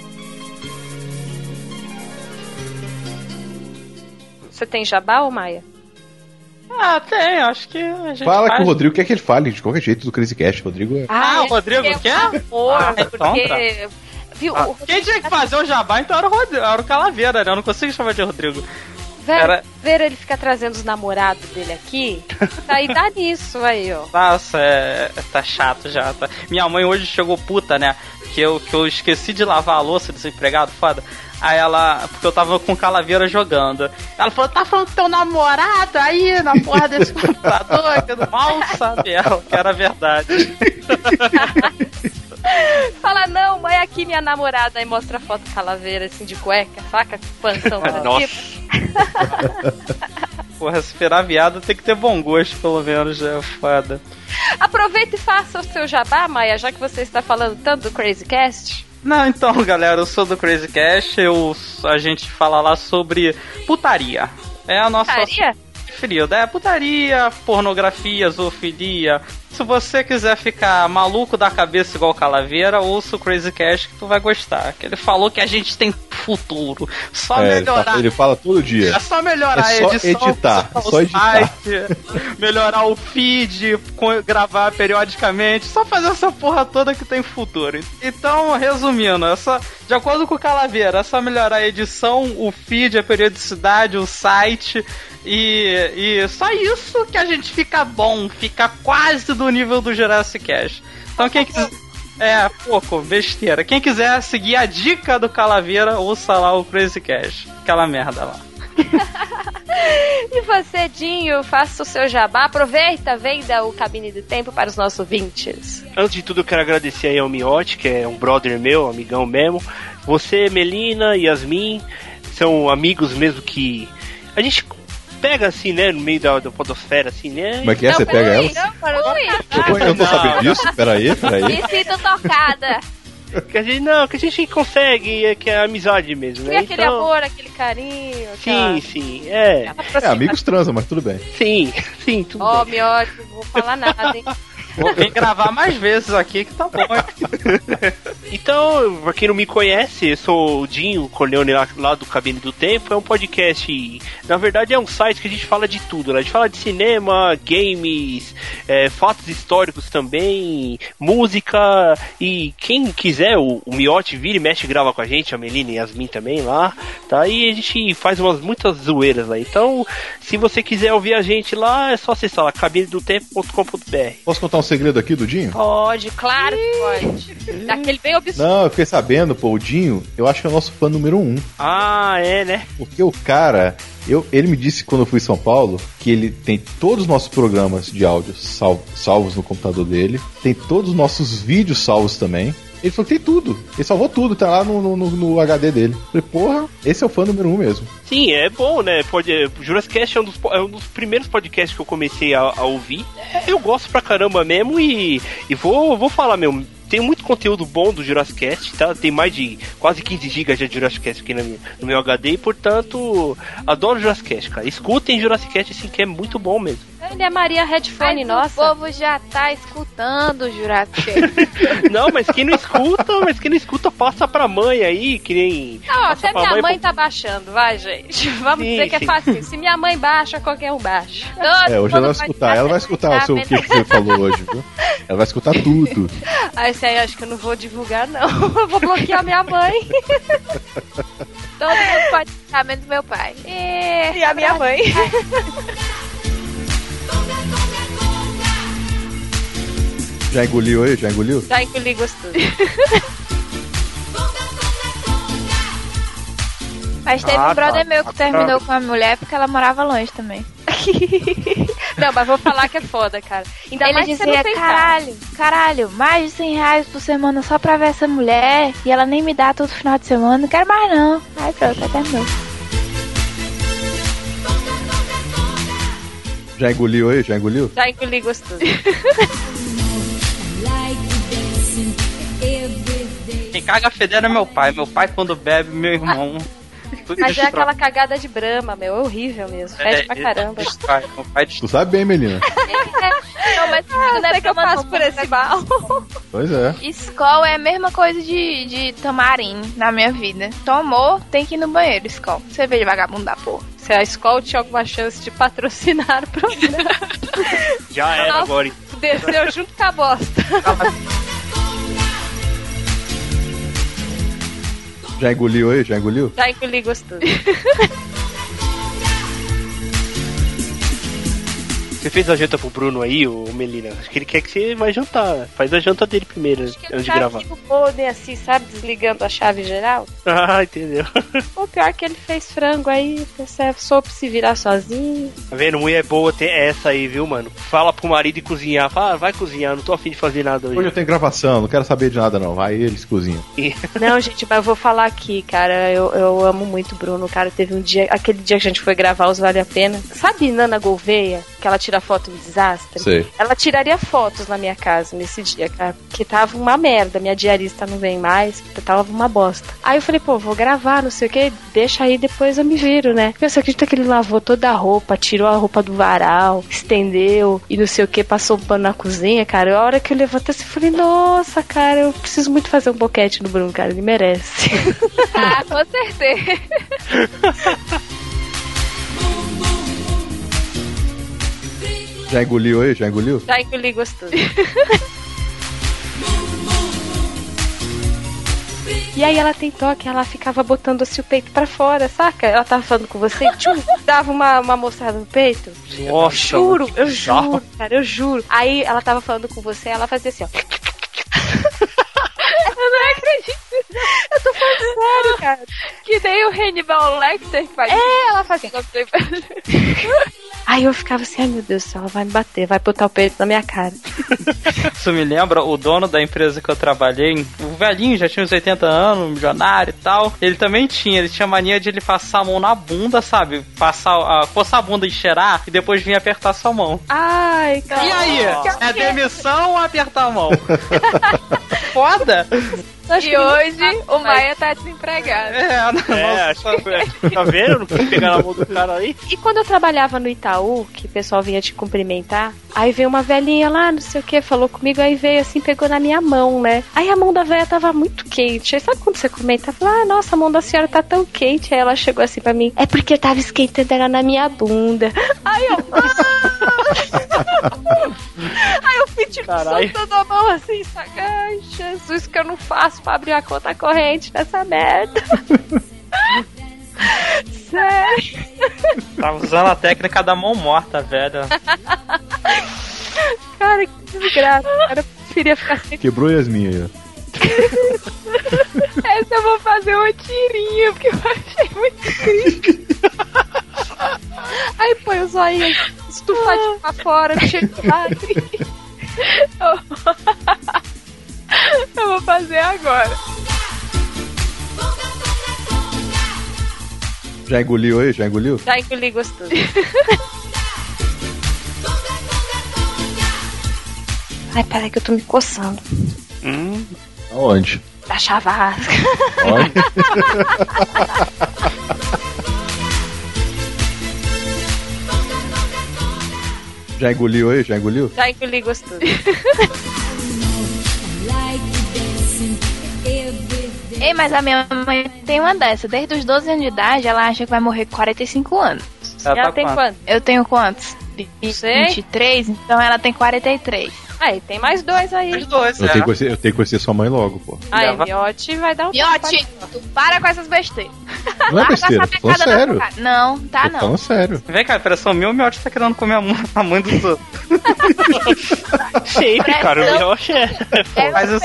Você tem jabá ou Maia? Ah, tem, acho que a gente Fala faz. com o Rodrigo, quer que ele fale de qualquer jeito do Crazy Cast. Rodrigo é. Ah, o Rodrigo é quer? Amor, Ah, então porque. tá. Viu? Ah, quem tinha que fazer o jabá então era o, Rodrigo, era o Calaveira, né? Eu não consigo chamar de Rodrigo. Velho, ver ele ficar trazendo os namorados dele aqui, aí dá nisso aí, ó. Nossa, é, tá chato já. Tá. Minha mãe hoje chegou puta, né? Que eu, que eu esqueci de lavar a louça desempregado, foda. Aí ela, porque eu tava com calaveira jogando. Ela falou: tá falando do teu namorado aí na porra desse computador? Que mal sabia que era verdade. Aqui minha namorada. Aí mostra a foto calaveira, assim, de cueca, saca? Pansão. Nossa. Porra, se virar viado tem que ter bom gosto, pelo menos, é foda. Aproveita e faça o seu jabá, Maia, já que você está falando tanto do Crazy Cast. Não, então, galera, eu sou do Crazy Cash, eu, a gente fala lá sobre putaria. É a nossa Putaria? Preferida. É putaria, pornografia, zoofilia. Se você quiser ficar maluco da cabeça igual Calaveira, ouça o Crazy Cash que tu vai gostar. Que ele falou que a gente tem futuro. Só É, ele, melhorar. fa- ele fala todo dia. É só melhorar É só a edição, editar, consertar o só editar. site, melhorar o feed, gravar periodicamente, só fazer essa porra toda que tem futuro. Então, resumindo, é só, de acordo com o Calaveira, é só melhorar a edição, o feed, a periodicidade, o site e, e só isso que a gente fica bom, fica quase do nível do Jurassic Cash. Então quem quiser é, pouco, besteira. Quem quiser seguir a dica do Calaveira, ouça lá o Crazy Cash. Aquela merda lá. E você, Dinho, faça o seu jabá. Aproveita, venda o Cabine do Tempo para os nossos ouvintes. Antes de tudo, eu quero agradecer aí ao Miotti, que é um brother meu, amigão mesmo. Você, Melina, Yasmin, são amigos mesmo que. A gente pega assim, né? No meio da, da podosfera, assim, né? Como é que é? Você pega ela? Eu, eu não tô sabendo disso? Peraí, peraí. Me sinto tocada. Que a gente, não, que a gente consegue, é que é amizade mesmo, E né? aquele amor, aquele carinho. aquela- Sim, sim, é. É, amigos transam, mas tudo bem. Sim, sim, tudo Ó, miote, não vou falar nada, hein? Vem gravar mais vezes aqui que tá bom. Então, pra quem não me conhece, eu sou o Dinho Corleone lá, lá do Cabine do Tempo. É um podcast, na verdade é um site que a gente fala de tudo, né? A gente fala de cinema, games, é, fatos históricos também, música e quem quiser, o, o Miote vira e mexe e grava com a gente, a Melina e a Yasmin também lá, tá? E a gente faz umas muitas zoeiras lá. Então, se você quiser ouvir a gente lá, é só acessar lá, cabinedotempo.com.br. Posso contar um segredo aqui do Dinho? Pode, claro que pode. Daquele bem obscuro. Não, eu fiquei sabendo, pô, o Dinho, eu acho que é o nosso fã número um. Ah, é, né? Porque o cara, eu, ele me disse quando eu fui em São Paulo que ele tem todos os nossos programas de áudio sal- salvos no computador dele, tem todos os nossos vídeos salvos também. Ele falou que tem tudo. Ele salvou tudo, tá lá no, no, no- no HD dele. Eu falei, porra, esse é o fã número um mesmo. Sim, é bom, né? Pode, é, Jurassic Cast é um, dos, é um dos primeiros podcasts que eu comecei a, a ouvir. É, eu gosto pra caramba mesmo e, e vou, vou falar mesmo. Tem muito conteúdo bom do Jurassic Cast, tá? Tem mais de quase 15 GB de Jurassic Cast aqui minha- no meu HD e, portanto, adoro Jurassic Cast, cara. Escutem Jurassic Cast, assim, que é muito bom mesmo. Ele é Maria Headphone, Mas nossa. o povo já tá escutando o Jurassic. Não, mas quem não escuta, mas quem não escuta, passa pra mãe aí, que nem. Não, até minha mãe pra- tá baixando, vai, gente. Vamos Sim, dizer que é fácil. Se minha mãe baixa, qualquer um baixa. É, hoje ela vai escutar. Ela vai escutar o seu, o que você falou hoje, viu? Ela vai escutar tudo. Ah, esse aí eu acho que eu não vou divulgar, não. Eu vou bloquear minha mãe. Todo mundo pode escutar, menos meu pai. É, E a minha mãe. Já engoliu aí? Já engoliu? Já engoli gostoso. Mas teve Ah, um brother tá. meu que terminou com a mulher porque ela morava longe também. Não, mas vou falar que é foda, cara. Ainda Ele mais que você dizia, não tem caralho, caralho, mais de 100 reais por semana só pra ver essa mulher e ela nem me dá todo final de semana, não quero mais não. Aí pronto, aí terminou. Já engoliu aí? Já engoliu? Já engoli gostoso. Quem caga fedendo é meu pai. Meu pai, quando bebe, meu irmão. Mas é destrói. aquela cagada de brama, meu. É horrível mesmo. Fede pra É, caramba. destrói. Meu pai Tu sabe bem, Melina. Não, mas Ah, sei que eu passo por esse mal. Pois é. Skol é a mesma coisa de, de tamarim na minha vida. Tomou, tem que ir no banheiro, Skol. Você vê de vagabundo da porra. Se a Skol tinha alguma chance de patrocinar o programa. Já era Nossa, agora. Desceu junto com a bosta. Já engoliu aí? Já engoliu? Já engoli gostoso. Você fez a janta pro Bruno aí, ô Melina? Acho que ele quer que você vai jantar. Faz a janta dele primeiro, antes de gravar. que o Golden assim, sabe, desligando a chave geral? Ah, entendeu. O pior é que ele fez frango aí, você soube se virar sozinho. Tá vendo? Mulher boa tem essa aí, viu, mano? Fala pro marido e cozinhar. Fala, ah, vai cozinhar, não tô afim de fazer nada hoje. Hoje eu tenho gravação, não quero saber de nada não. Vai eles cozinham. Não, gente, mas eu vou falar aqui, cara. Eu, eu amo muito o Bruno. Cara, teve um dia, aquele dia que a gente foi gravar os Vale a Pena. Sabe Nana Gouveia? Que ela tira foto do desastre? Sei. Ela tiraria fotos na minha casa nesse dia, cara. Porque tava uma merda. Minha diarista não vem mais, porque tava uma bosta. Aí eu falei, pô, vou gravar, não sei o que. Deixa aí, depois eu me viro, né? Você acredita que ele lavou toda a roupa, tirou a roupa do varal, estendeu e não sei o que, passou um pano na cozinha, cara. A hora que eu levantei, assim, eu falei, nossa, cara, eu preciso muito fazer um boquete no Bruno, cara. Ele merece. Ah, com certeza. Já engoliu aí? Já engoliu? Já engoli gostoso. E aí ela tem toque, ela ficava botando assim o peito pra fora, saca? Ela tava falando com você, tchum, dava uma, uma mostrada no peito. Nossa, juro, eu juro, cara, eu juro. Aí ela tava falando com você, ela fazia assim, ó. Eu não acredito. Eu tô falando sério, cara. Que nem o Hannibal Lecter que faz. É, ela fazia. Aí eu ficava assim, ai meu Deus do céu, ela vai me bater, vai botar o peito na minha cara. Isso me lembra o dono da empresa que eu trabalhei, o velhinho, já tinha uns 80 anos, milionário e tal. Ele também tinha, ele tinha mania de ele passar a mão na bunda, sabe? Passar, a coçar a bunda e cheirar e depois vir apertar sua mão. Ai, cara. E aí? É demissão ou apertar a mão? Foda! E hoje o Maia tá desempregado. É, É, acho que, tá vendo? Não quis pegar na mão do cara aí. E quando eu trabalhava no Itaú, que o pessoal vinha te cumprimentar, aí veio uma velhinha lá, não sei o que, falou comigo, aí veio assim, pegou na minha mão, né? Aí a mão da velha tava muito quente. Aí sabe quando você comenta? Fala, ah, nossa, a mão da senhora tá tão quente. Aí ela chegou assim pra mim, é porque tava esquentando ela na minha bunda. Aí eu. Aí eu fui tipo Caralho. soltando a mão assim, sabe? Ai, Jesus, que eu não faço pra abrir a conta corrente nessa merda. Sério. Tá usando a técnica da mão morta, velho. Cara, que desgraça. Cara, eu preferia ficar sem. Quebrou Yasmin aí, ó. Essa eu vou fazer uma tirinha, porque eu achei muito triste. Aí põe o zóio estufadinho pra fora, cheio de lágrimas. Eu vou fazer agora. Já engoliu aí? Já engoliu? Já engoli gostoso. Ai, peraí que eu tô me coçando. Hum. Aonde? Da chavasca. Olha. Já engoliu aí? Já engoliu? Já engoli gostoso. Ei, mas a minha mãe tem uma dessa. Desde os 12 anos de idade, ela acha que vai morrer com 45 anos. Ela Ela tá tem quanto? quanto? Eu tenho quantos? Sei. 23, então ela tem 43. Aí, tem mais dois aí. Os dois, Eu é. tenho, que conhecer, eu tenho que conhecer sua mãe logo, pô. Aí, Miote vai dar um Miote, tu para com essas besteiras. Não é besteira, Essa tô falando sério. cara. Não, tá Tô não. falando sério. Vem cá, impressão minha, o Miotti tá querendo comer a mãe, a mãe dos outros. Sempre, cara. O Miotti é. É Mas eu-.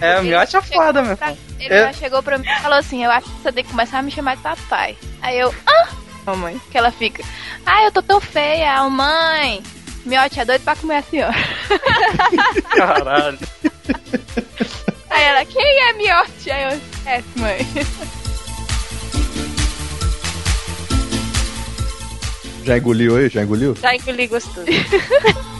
É, o Miotti é foda, meu. Ele É. já chegou pra mim e falou assim: Eu acho que você tem que começar a me chamar de papai. Aí eu, ah, mamãe. Que ela fica, ah, eu tô tão feia, mãe. Miote é doido pra comer a senhora. Caralho. Aí ela, quem é Miote? Aí eu, é, mãe. Já engoliu aí? Já engoliu? Já engoli gostoso.